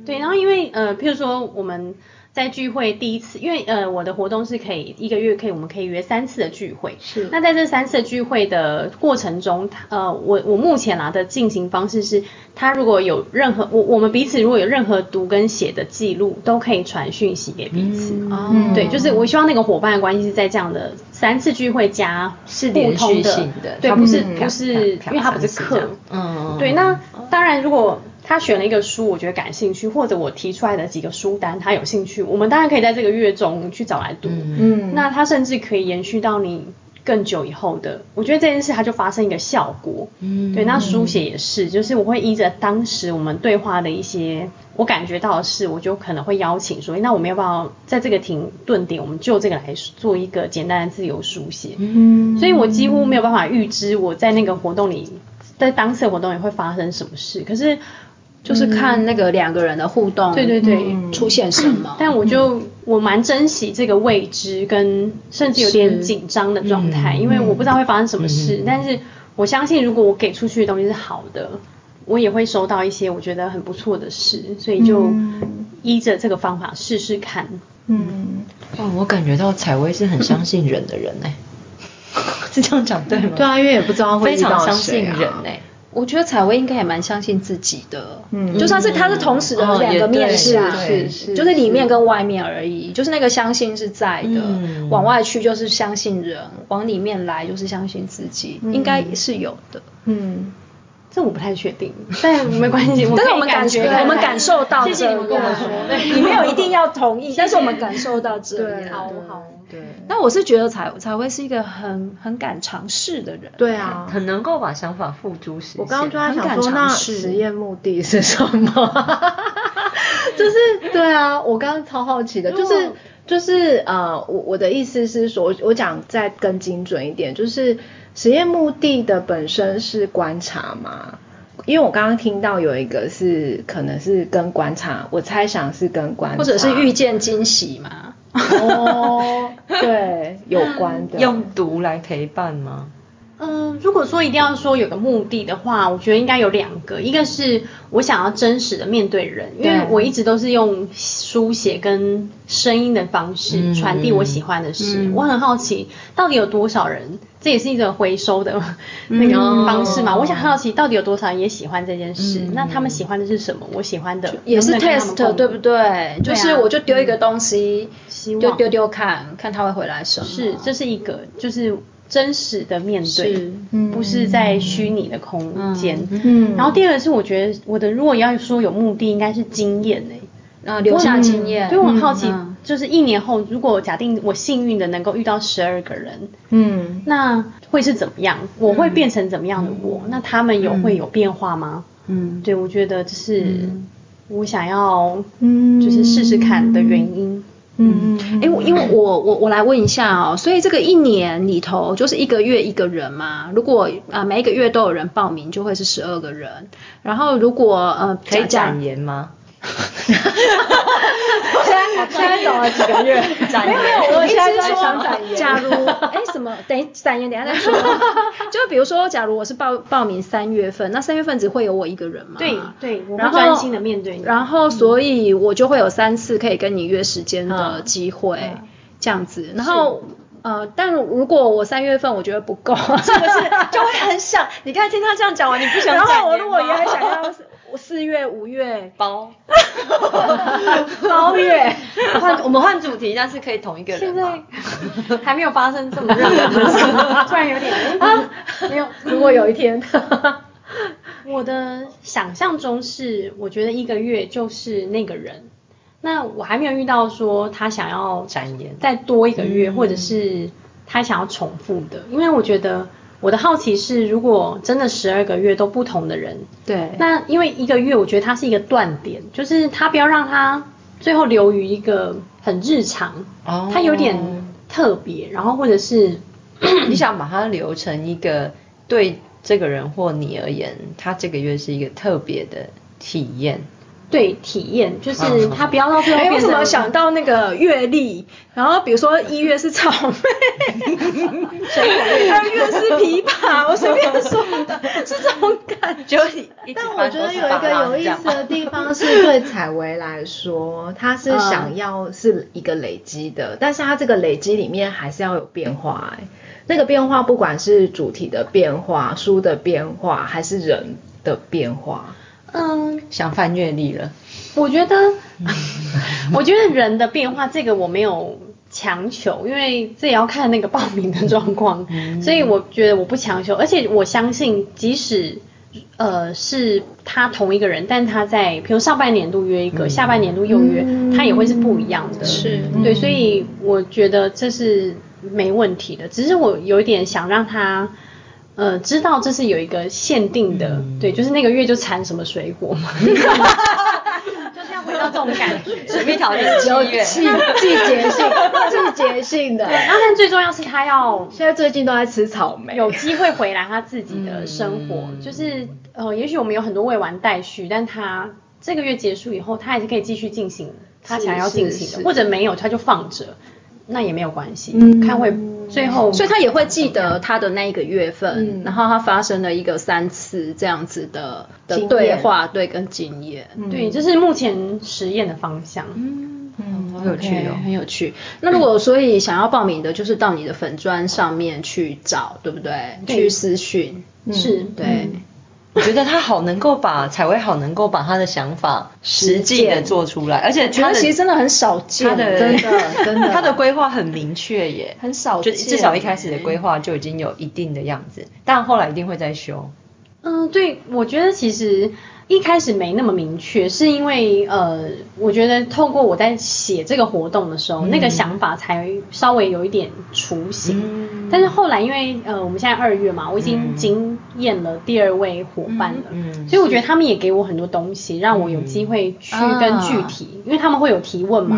对。然后因为呃，譬如说我们。在聚会第一次，因为呃我的活动是可以一个月可以我们可以约三次的聚会。是。那在这三次聚会的过程中，呃我我目前拿的进行方式是，他如果有任何我我们彼此如果有任何读跟写的记录，都可以传讯息给彼此。哦。对，就是我希望那个伙伴的关系是在这样的三次聚会加是连续性的，对，不是不是，因为它不是课。嗯。对，那当然如果。他选了一个书，我觉得感兴趣，或者我提出来的几个书单，他有兴趣，我们当然可以在这个月中去找来读。嗯，那他甚至可以延续到你更久以后的，我觉得这件事它就发生一个效果。嗯，对，那书写也是，就是我会依着当时我们对话的一些我感觉到的事，我就可能会邀请说，那我们要不要在这个停顿点，我们就这个来做一个简单的自由书写？嗯，所以我几乎没有办法预知我在那个活动里，在当次活动里会发生什么事，可是。就是看那个两个人的互动，对对对，出现什么。但我就我蛮珍惜这个未知跟甚至有点紧张的状态，因为我不知道会发生什么事。但是我相信，如果我给出去的东西是好的，我也会收到一些我觉得很不错的事，所以就依着这个方法试试看。嗯，哇，我感觉到采薇是很相信人的人哎，是这样讲对吗？对啊，因为也不知道会非常相信人哎。我觉得采薇应该也蛮相信自己的，嗯，就算是他是同时的两个面是是是，就是里面跟外面而已，就是那个相信是在的，往外去就是相信人，往里面来就是相信自己，应该是有的，嗯。这我不太确定，但没关系。但是我们感觉，我们感受到，谢谢你们跟我说，你没有一定要同意，但是我们感受到这样。好好。对。那我是觉得彩彩薇是一个很很敢尝试的人。对啊。很能够把想法付诸实现。我刚刚突然想说，那实验目的是什么？就是对啊，我刚刚超好奇的，就是就是呃，我我的意思是说，我讲再更精准一点，就是。实验目的的本身是观察嘛？因为我刚刚听到有一个是可能是跟观察，我猜想是跟观察，或者是遇见惊喜嘛？哦，对，有关的。用毒来陪伴吗？嗯，如果说一定要说有个目的的话，我觉得应该有两个，一个是我想要真实的面对人，因为我一直都是用书写跟声音的方式传递我喜欢的事。我很好奇，到底有多少人，这也是一种回收的 那个方式嘛？我想好奇，到底有多少人也喜欢这件事？那他们喜欢的是什么？我喜欢的也是 test，对不对？就是我就丢一个东西，就丢丢看看他会回来什么。是，这是一个，就是。真实的面对，不是在虚拟的空间。嗯，然后第二个是，我觉得我的如果要说有目的，应该是经验诶，啊，留下经验。所以我很好奇，就是一年后，如果假定我幸运的能够遇到十二个人，嗯，那会是怎么样？我会变成怎么样的我？那他们有会有变化吗？嗯，对，我觉得这是我想要，嗯，就是试试看的原因。嗯，哎，因为我我我来问一下哦，所以这个一年里头就是一个月一个人嘛，如果啊每一个月都有人报名，就会是十二个人。然后如果呃可以展言吗？现在现在走了几个月，没有没有，我一直说，假如哎什么，等展言等下再说。就比如说，假如我是报报名三月份，那三月份只会有我一个人嘛？对对，我会专心的面对你。然后，所以我就会有三次可以跟你约时间的机会，这样子。然后呃，但如果我三月份我觉得不够，是不是就会很想？你看听他这样讲完，你不想？然后我如果也很想要。四月、五月。包，包月。换我们换主题，但是可以同一个人现在 还没有发生这么热的事，突然有点啊，没有。如果有一天，我的想象中是，我觉得一个月就是那个人。那我还没有遇到说他想要展延。再多一个月，或者是他想要重复的，因为我觉得我的好奇是，如果真的十二个月都不同的人，对，那因为一个月我觉得它是一个断点，就是它不要让它最后流于一个很日常，哦它有点特别，然后或者是你想把它留成一个对这个人或你而言，他这个月是一个特别的体验。对体验，就是他不要到最后哎，变成我怎么想到那个月历？然后比如说一月是草莓，二月是枇杷，我随便说的，是这种感觉。但我觉得有一个有意思的地方是，对采薇来说，她是想要是一个累积的，但是她这个累积里面还是要有变化、哎，那个变化不管是主题的变化、书的变化，还是人的变化。嗯，想翻阅历了，我觉得，我觉得人的变化这个我没有强求，因为这也要看那个报名的状况，所以我觉得我不强求，而且我相信即使。呃，是他同一个人，但他在比如上半年度约一个，下半年度又约，他也会是不一样的。是。对，所以我觉得这是没问题的，只是我有一点想让他。呃，知道这是有一个限定的，对，就是那个月就产什么水果嘛，就是要回到这种感觉。水蜜桃是七月，季季节性、季节性的。对然后，但最重要是他要现在最近都在吃草莓，有机会回来他自己的生活，就是呃，也许我们有很多未完待续，但他这个月结束以后，他还是可以继续进行他想要进行的，或者没有他就放着，那也没有关系，看会最后，所以他也会记得他的那一个月份，然后他发生了一个三次这样子的的对话，对，跟经验，对，这是目前实验的方向。嗯，好有趣哦，很有趣。那如果所以想要报名的，就是到你的粉砖上面去找，对不对？去私讯，是对。我觉得他好能够把采薇好能够把他的想法实际的做出来，而且觉得其实真的很少见，他的真的真的。他的规划很明确耶，很少就至少一开始的规划就已经有一定的样子，但后来一定会再修。嗯，对，我觉得其实一开始没那么明确，是因为呃，我觉得透过我在写这个活动的时候，那个想法才稍微有一点雏形。但是后来因为呃，我们现在二月嘛，我已经经验了第二位伙伴了，所以我觉得他们也给我很多东西，让我有机会去跟具体，因为他们会有提问嘛，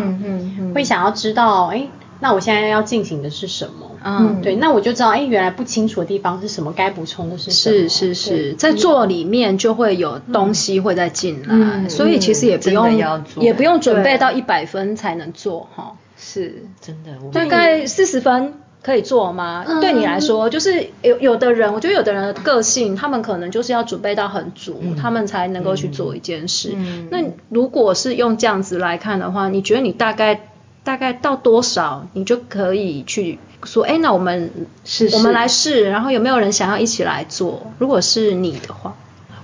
会想要知道，哎。那我现在要进行的是什么？嗯，对，那我就知道，哎，原来不清楚的地方是什么，该补充的是什么。是是是，在做里面就会有东西会再进来，所以其实也不用也不用准备到一百分才能做哈。是真的，大概四十分可以做吗？对你来说，就是有有的人，我觉得有的人的个性，他们可能就是要准备到很足，他们才能够去做一件事。那如果是用这样子来看的话，你觉得你大概？大概到多少，你就可以去说，哎，那我们试，我们来试，然后有没有人想要一起来做？如果是你的话，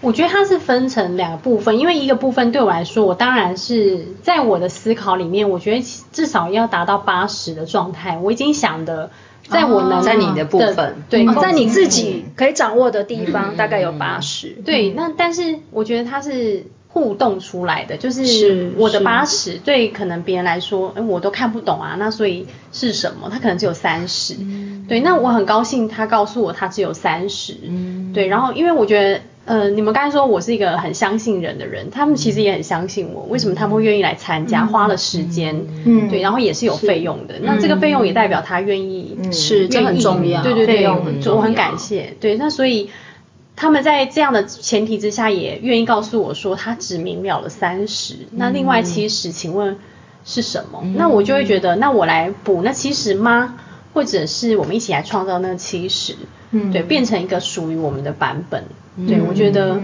我觉得它是分成两个部分，因为一个部分对我来说，我当然是在我的思考里面，我觉得至少要达到八十的状态，我已经想的，在我能在你的部分，对，在你自己可以掌握的地方，大概有八十。对，那但是我觉得它是。互动出来的就是我的八十，对可能别人来说，哎，我都看不懂啊，那所以是什么？他可能只有三十，对，那我很高兴他告诉我他只有三十，对，然后因为我觉得，呃，你们刚才说我是一个很相信人的人，他们其实也很相信我，为什么他们会愿意来参加，花了时间，嗯，对，然后也是有费用的，那这个费用也代表他愿意，是，这很重要，对对对，我很感谢，对，那所以。他们在这样的前提之下，也愿意告诉我说他只明了了三十，那另外七十，请问是什么？那我就会觉得，那我来补。那七十吗？或者是我们一起来创造那七十？嗯，对，变成一个属于我们的版本。对，我觉得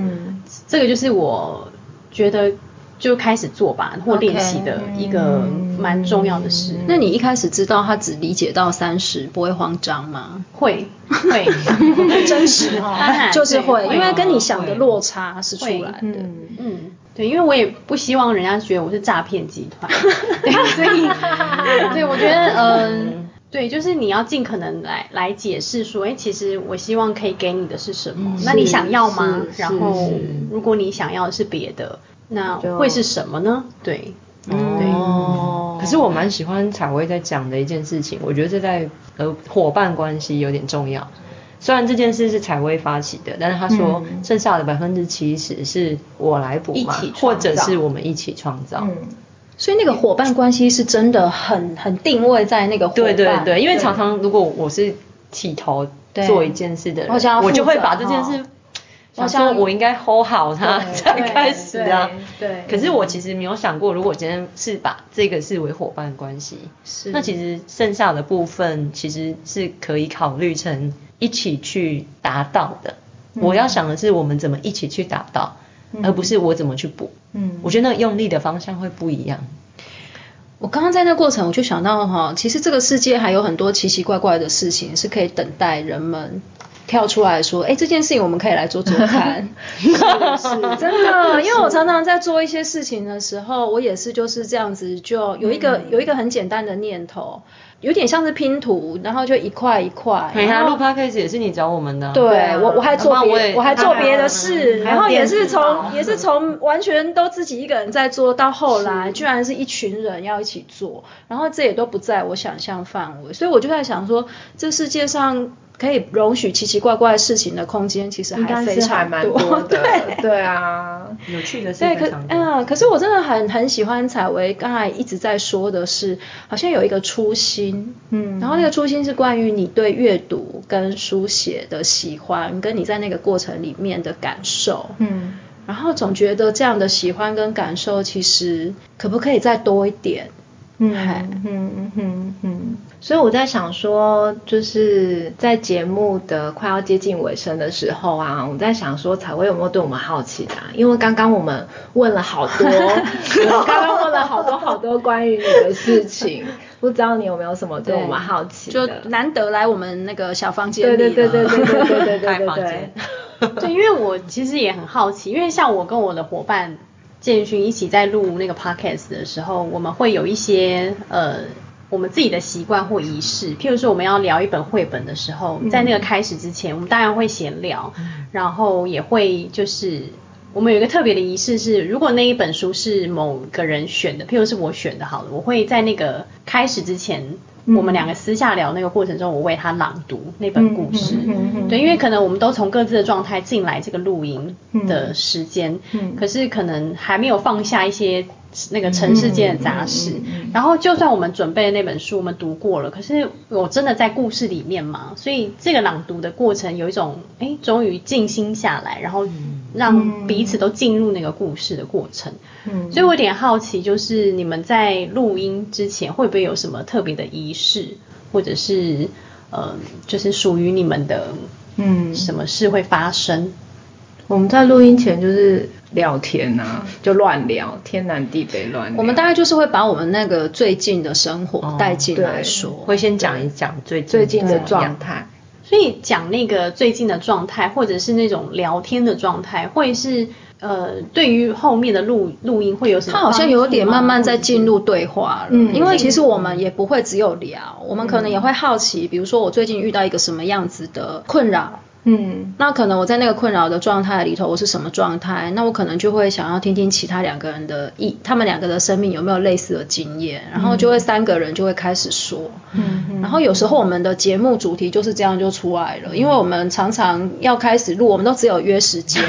这个就是我觉得。就开始做吧，或练习的一个蛮重要的事。那你一开始知道他只理解到三十，不会慌张吗？会会，真实哦，就是会，因为跟你想的落差是出来的。嗯，对，因为我也不希望人家觉得我是诈骗集团，对，所以，对我觉得，嗯，对，就是你要尽可能来来解释说，哎，其实我希望可以给你的是什么？嗯那你想要吗？然后如果你想要的是别的，那就会是什么呢？对，哦可是我蛮喜欢彩薇在讲的一件事情，我觉得这在呃伙伴关系有点重要。虽然这件事是采薇发起的，但是他说嗯剩下的百分之七十是我来补嘛或者是我们一起创造。嗯，所以那个伙伴关系是真的很很定位在那个伙伴。对对对，因为常常如果我是起头对做一件事的人，我就会把这件事哦想说我应该 hold 好它对才开始啊。对对。可是我其实没有想过，如果今天是把这个视为伙伴关系，是。那其实剩下的部分其实是可以考虑成一起去达到的。嗯。我要想的是我们怎么一起去达到，而不是我怎么去补。嗯我觉得那个用力的方向会不一样。我刚刚在那过程，我就想到哈，其实这个世界还有很多奇奇怪怪的事情是可以等待人们跳出来说，哎，这件事情我们可以来做做看。是是，真的，因为我常常在做一些事情的时候，我也是就是这样子，就有一个、有一个很简单的念头，有点像是拼图，然后就一块一块。对呀，然后录 podcast 也是你找我们的啊。对啊我我还做别我还做别的事，嗯然后也是从也是从完全都自己一个人在做到后来，居然是一群人要一起做，然后这也都不在我想象范围，所以我就在想说，这世界上可以容许奇奇怪怪事情的空间，其实还非常蛮多的，对。对啊，有趣的事对，可。嗯，可是我真的很很喜欢彩薇刚才一直在说的是，好像有一个初心，嗯然后那个初心是关于你对阅读跟书写的喜欢，跟你在那个过程里面的感受，嗯然后总觉得这样的喜欢跟感受，其实可不可以再多一点？嗯嗨嗯嗯嗯，所以我在想说，就是在节目的快要接近尾声的时候啊，我在想说，彩薇有没有对我们好奇的、啊？因为刚刚我们问了好多，我 刚刚问了好多好多关于你的事情，不知道你有没有什么对我们好奇就？难得来我们那个小房间里对对对对了对对对对对 开对对房间。对，因为我其实也很好奇，因为像我跟我的伙伴建勋一起在录那个 podcast 的时候，我们会有一些呃我们自己的习惯或仪式，譬如说我们要聊一本绘本的时候，在那个开始之前，我们当然会闲聊，然后也会就是。我们有一个特别的仪式是，如果那一本书是某个人选的，譬如是我选的，好了，我会在那个开始之前，我们两个私下聊那个过程中，我为他朗读那本故事。对，因为可能我们都从各自的状态进来这个录音的时间，嗯。可是可能还没有放下一些那个尘世间的杂事。嗯嗯嗯然后就算我们准备的那本书我们读过了，可是我真的在故事里面嘛，所以这个朗读的过程有一种哎，终于静心下来，然后让彼此都进入那个故事的过程。嗯所以我有点好奇，就是你们在录音之前会不会有什么特别的仪式，或者是呃，就是属于你们的嗯什么事会发生？我们在录音前就是聊天啊，就乱聊，天南地北乱聊。我们大概就是会把我们那个最近的生活哦带进来对说，会先讲一讲最最近的状态。所以讲那个最近的状态，或者是那种聊天的状态，会是呃，对于后面的录录音会有什么他？好像有点慢慢在进入对话了，嗯因为其实我们也不会只有聊，我们可能也会好奇，比如说我最近遇到一个什么样子的困扰。嗯那可能我在那个困扰的状态里头，我是什么状态？那我可能就会想要听听其他两个人的意，他们两个的生命有没有类似的经验，然后就会三个人就会开始说。嗯然后有时候我们的节目主题就是这样就出来了，因为我们常常要开始录，我们都只有约时间，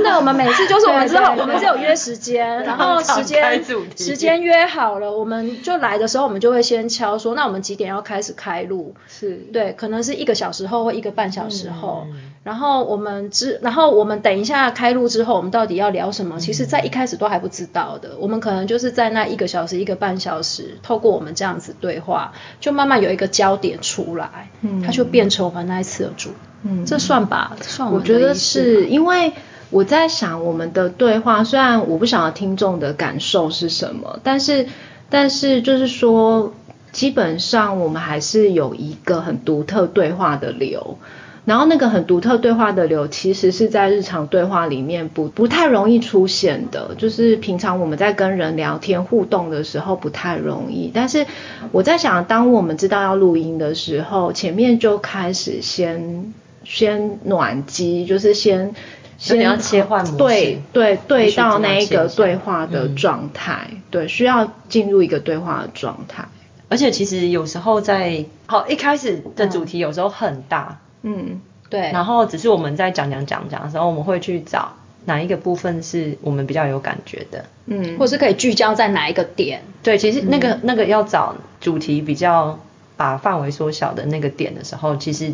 真的，我们每次就是我们之后我们是有约时间，然后时间时间约好了，我们就来的时候，我们就会先敲说，那我们几点要开始开录？是对，可能是一个小时后或一个半小时后，嗯然后我们之，然后我们等一下开录之后，我们到底要聊什么？其实，在一开始都还不知道的。我们可能就是在那一个小时、一个半小时，透过我们这样子对话，就慢慢有一个焦点出来，嗯它就变成我们那一次的主。嗯这算吧？算我觉得是因为我在想我们的对话，虽然我不晓得听众的感受是什么，但是但是就是说，基本上我们还是有一个很独特对话的流。然后那个很独特对话的流，其实是在日常对话里面不不太容易出现的，就是平常我们在跟人聊天互动的时候不太容易。但是我在想，当我们知道要录音的时候，前面就开始先先暖机，就是先先要切换模式，对对对到那一个对话的状态，对，需要进入一个对话的状态。而且其实有时候在好一开始的主题有时候很大。嗯，对。然后只是我们在讲讲讲讲的时候，我们会去找哪一个部分是我们比较有感觉的，嗯，或是可以聚焦在哪一个点。对，其实那个那个要找主题比较把范围缩小的那个点的时候，其实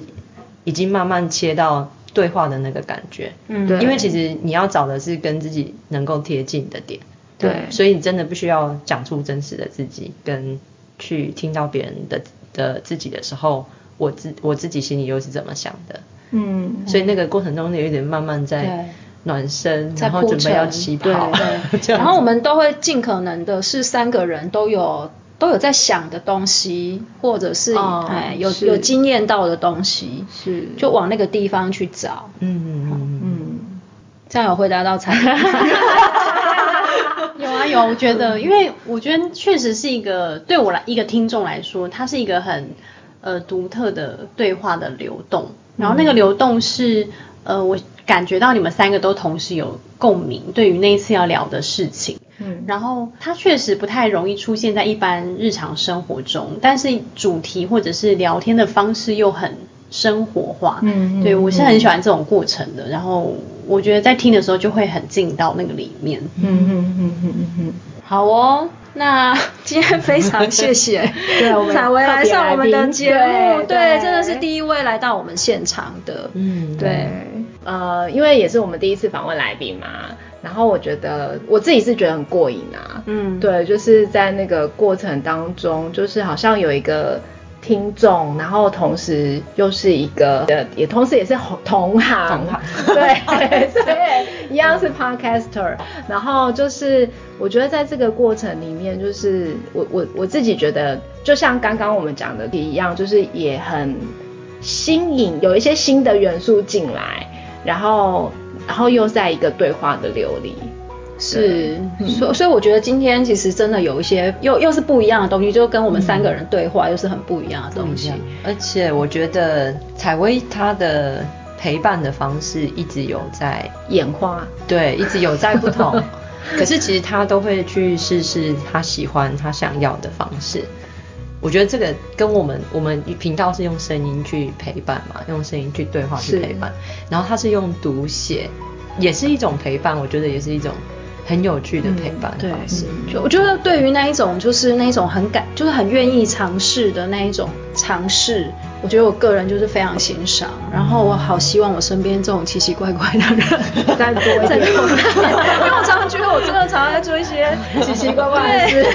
已经慢慢切到对话的那个感觉。嗯，对。因为其实你要找的是跟自己能够贴近的点。对。所以你真的不需要讲出真实的自己，跟去听到别人的的自己的时候。我自我自己心里又是怎么想的？嗯，所以那个过程中有一点慢慢在暖身，然后准备要起跑，然后我们都会尽可能的是三个人都有都有在想的东西，或者是哎有有经验到的东西，是。就往那个地方去找。嗯嗯嗯，这样有回答到才。有啊有，我觉得，因为我觉得确实是一个对我来一个听众来说，它是一个很。呃，独特的对话的流动，然后那个流动是，呃，我感觉到你们三个都同时有共鸣，对于那一次要聊的事情，嗯，然后它确实不太容易出现在一般日常生活中，但是主题或者是聊天的方式又很生活化，嗯，对我是很喜欢这种过程的，然后我觉得在听的时候就会很进到那个里面，嗯嗯嗯嗯嗯，好哦。那今天非常谢谢 彩薇来上我们的节目，对，真的是第一位来到我们现场的，嗯，对，呃，因为也是我们第一次访问来宾嘛，然后我觉得我自己是觉得很过瘾啊，嗯，对，就是在那个过程当中，就是好像有一个。听众，然后同时又是一个，呃，也同时也是同行，对 对，一样是 podcaster。然后就是，我觉得在这个过程里面，就是我我我自己觉得，就像刚刚我们讲的一样，就是也很新颖，有一些新的元素进来，然后然后又在一个对话的流里。是，所所以我觉得今天其实真的有一些又又是不一样的东西，就跟我们三个人对话又是很不一样的东西。而且我觉得采薇她的陪伴的方式一直有在演化，对，一直有在不同。可是其实她都会去试试她喜欢、她想要的方式。我觉得这个跟我们我们频道是用声音去陪伴嘛，用声音去对话去陪伴，然后他是用读写，也是一种陪伴。我觉得也是一种。很有趣的陪伴方式，就我觉得对于那一种就是那一种很感，就是很愿意尝试的那一种尝试，我觉得我个人就是非常欣赏。然后我好希望我身边这种奇奇怪怪的人 再多一点，因为我常常觉得我真的常常在做一些奇奇怪怪的事。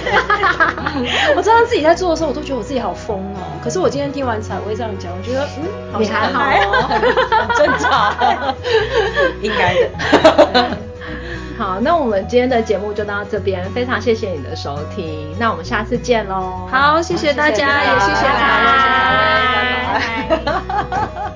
我常常自己在做的时候，我都觉得我自己好疯哦。可是我今天听完彩薇这样讲，我觉得嗯，你还好，很正常，应该的。好那我们今天的节目就到这边非常谢谢你的收听那我们下次见喽好谢谢大家也谢谢两位拜拜。哈哈哈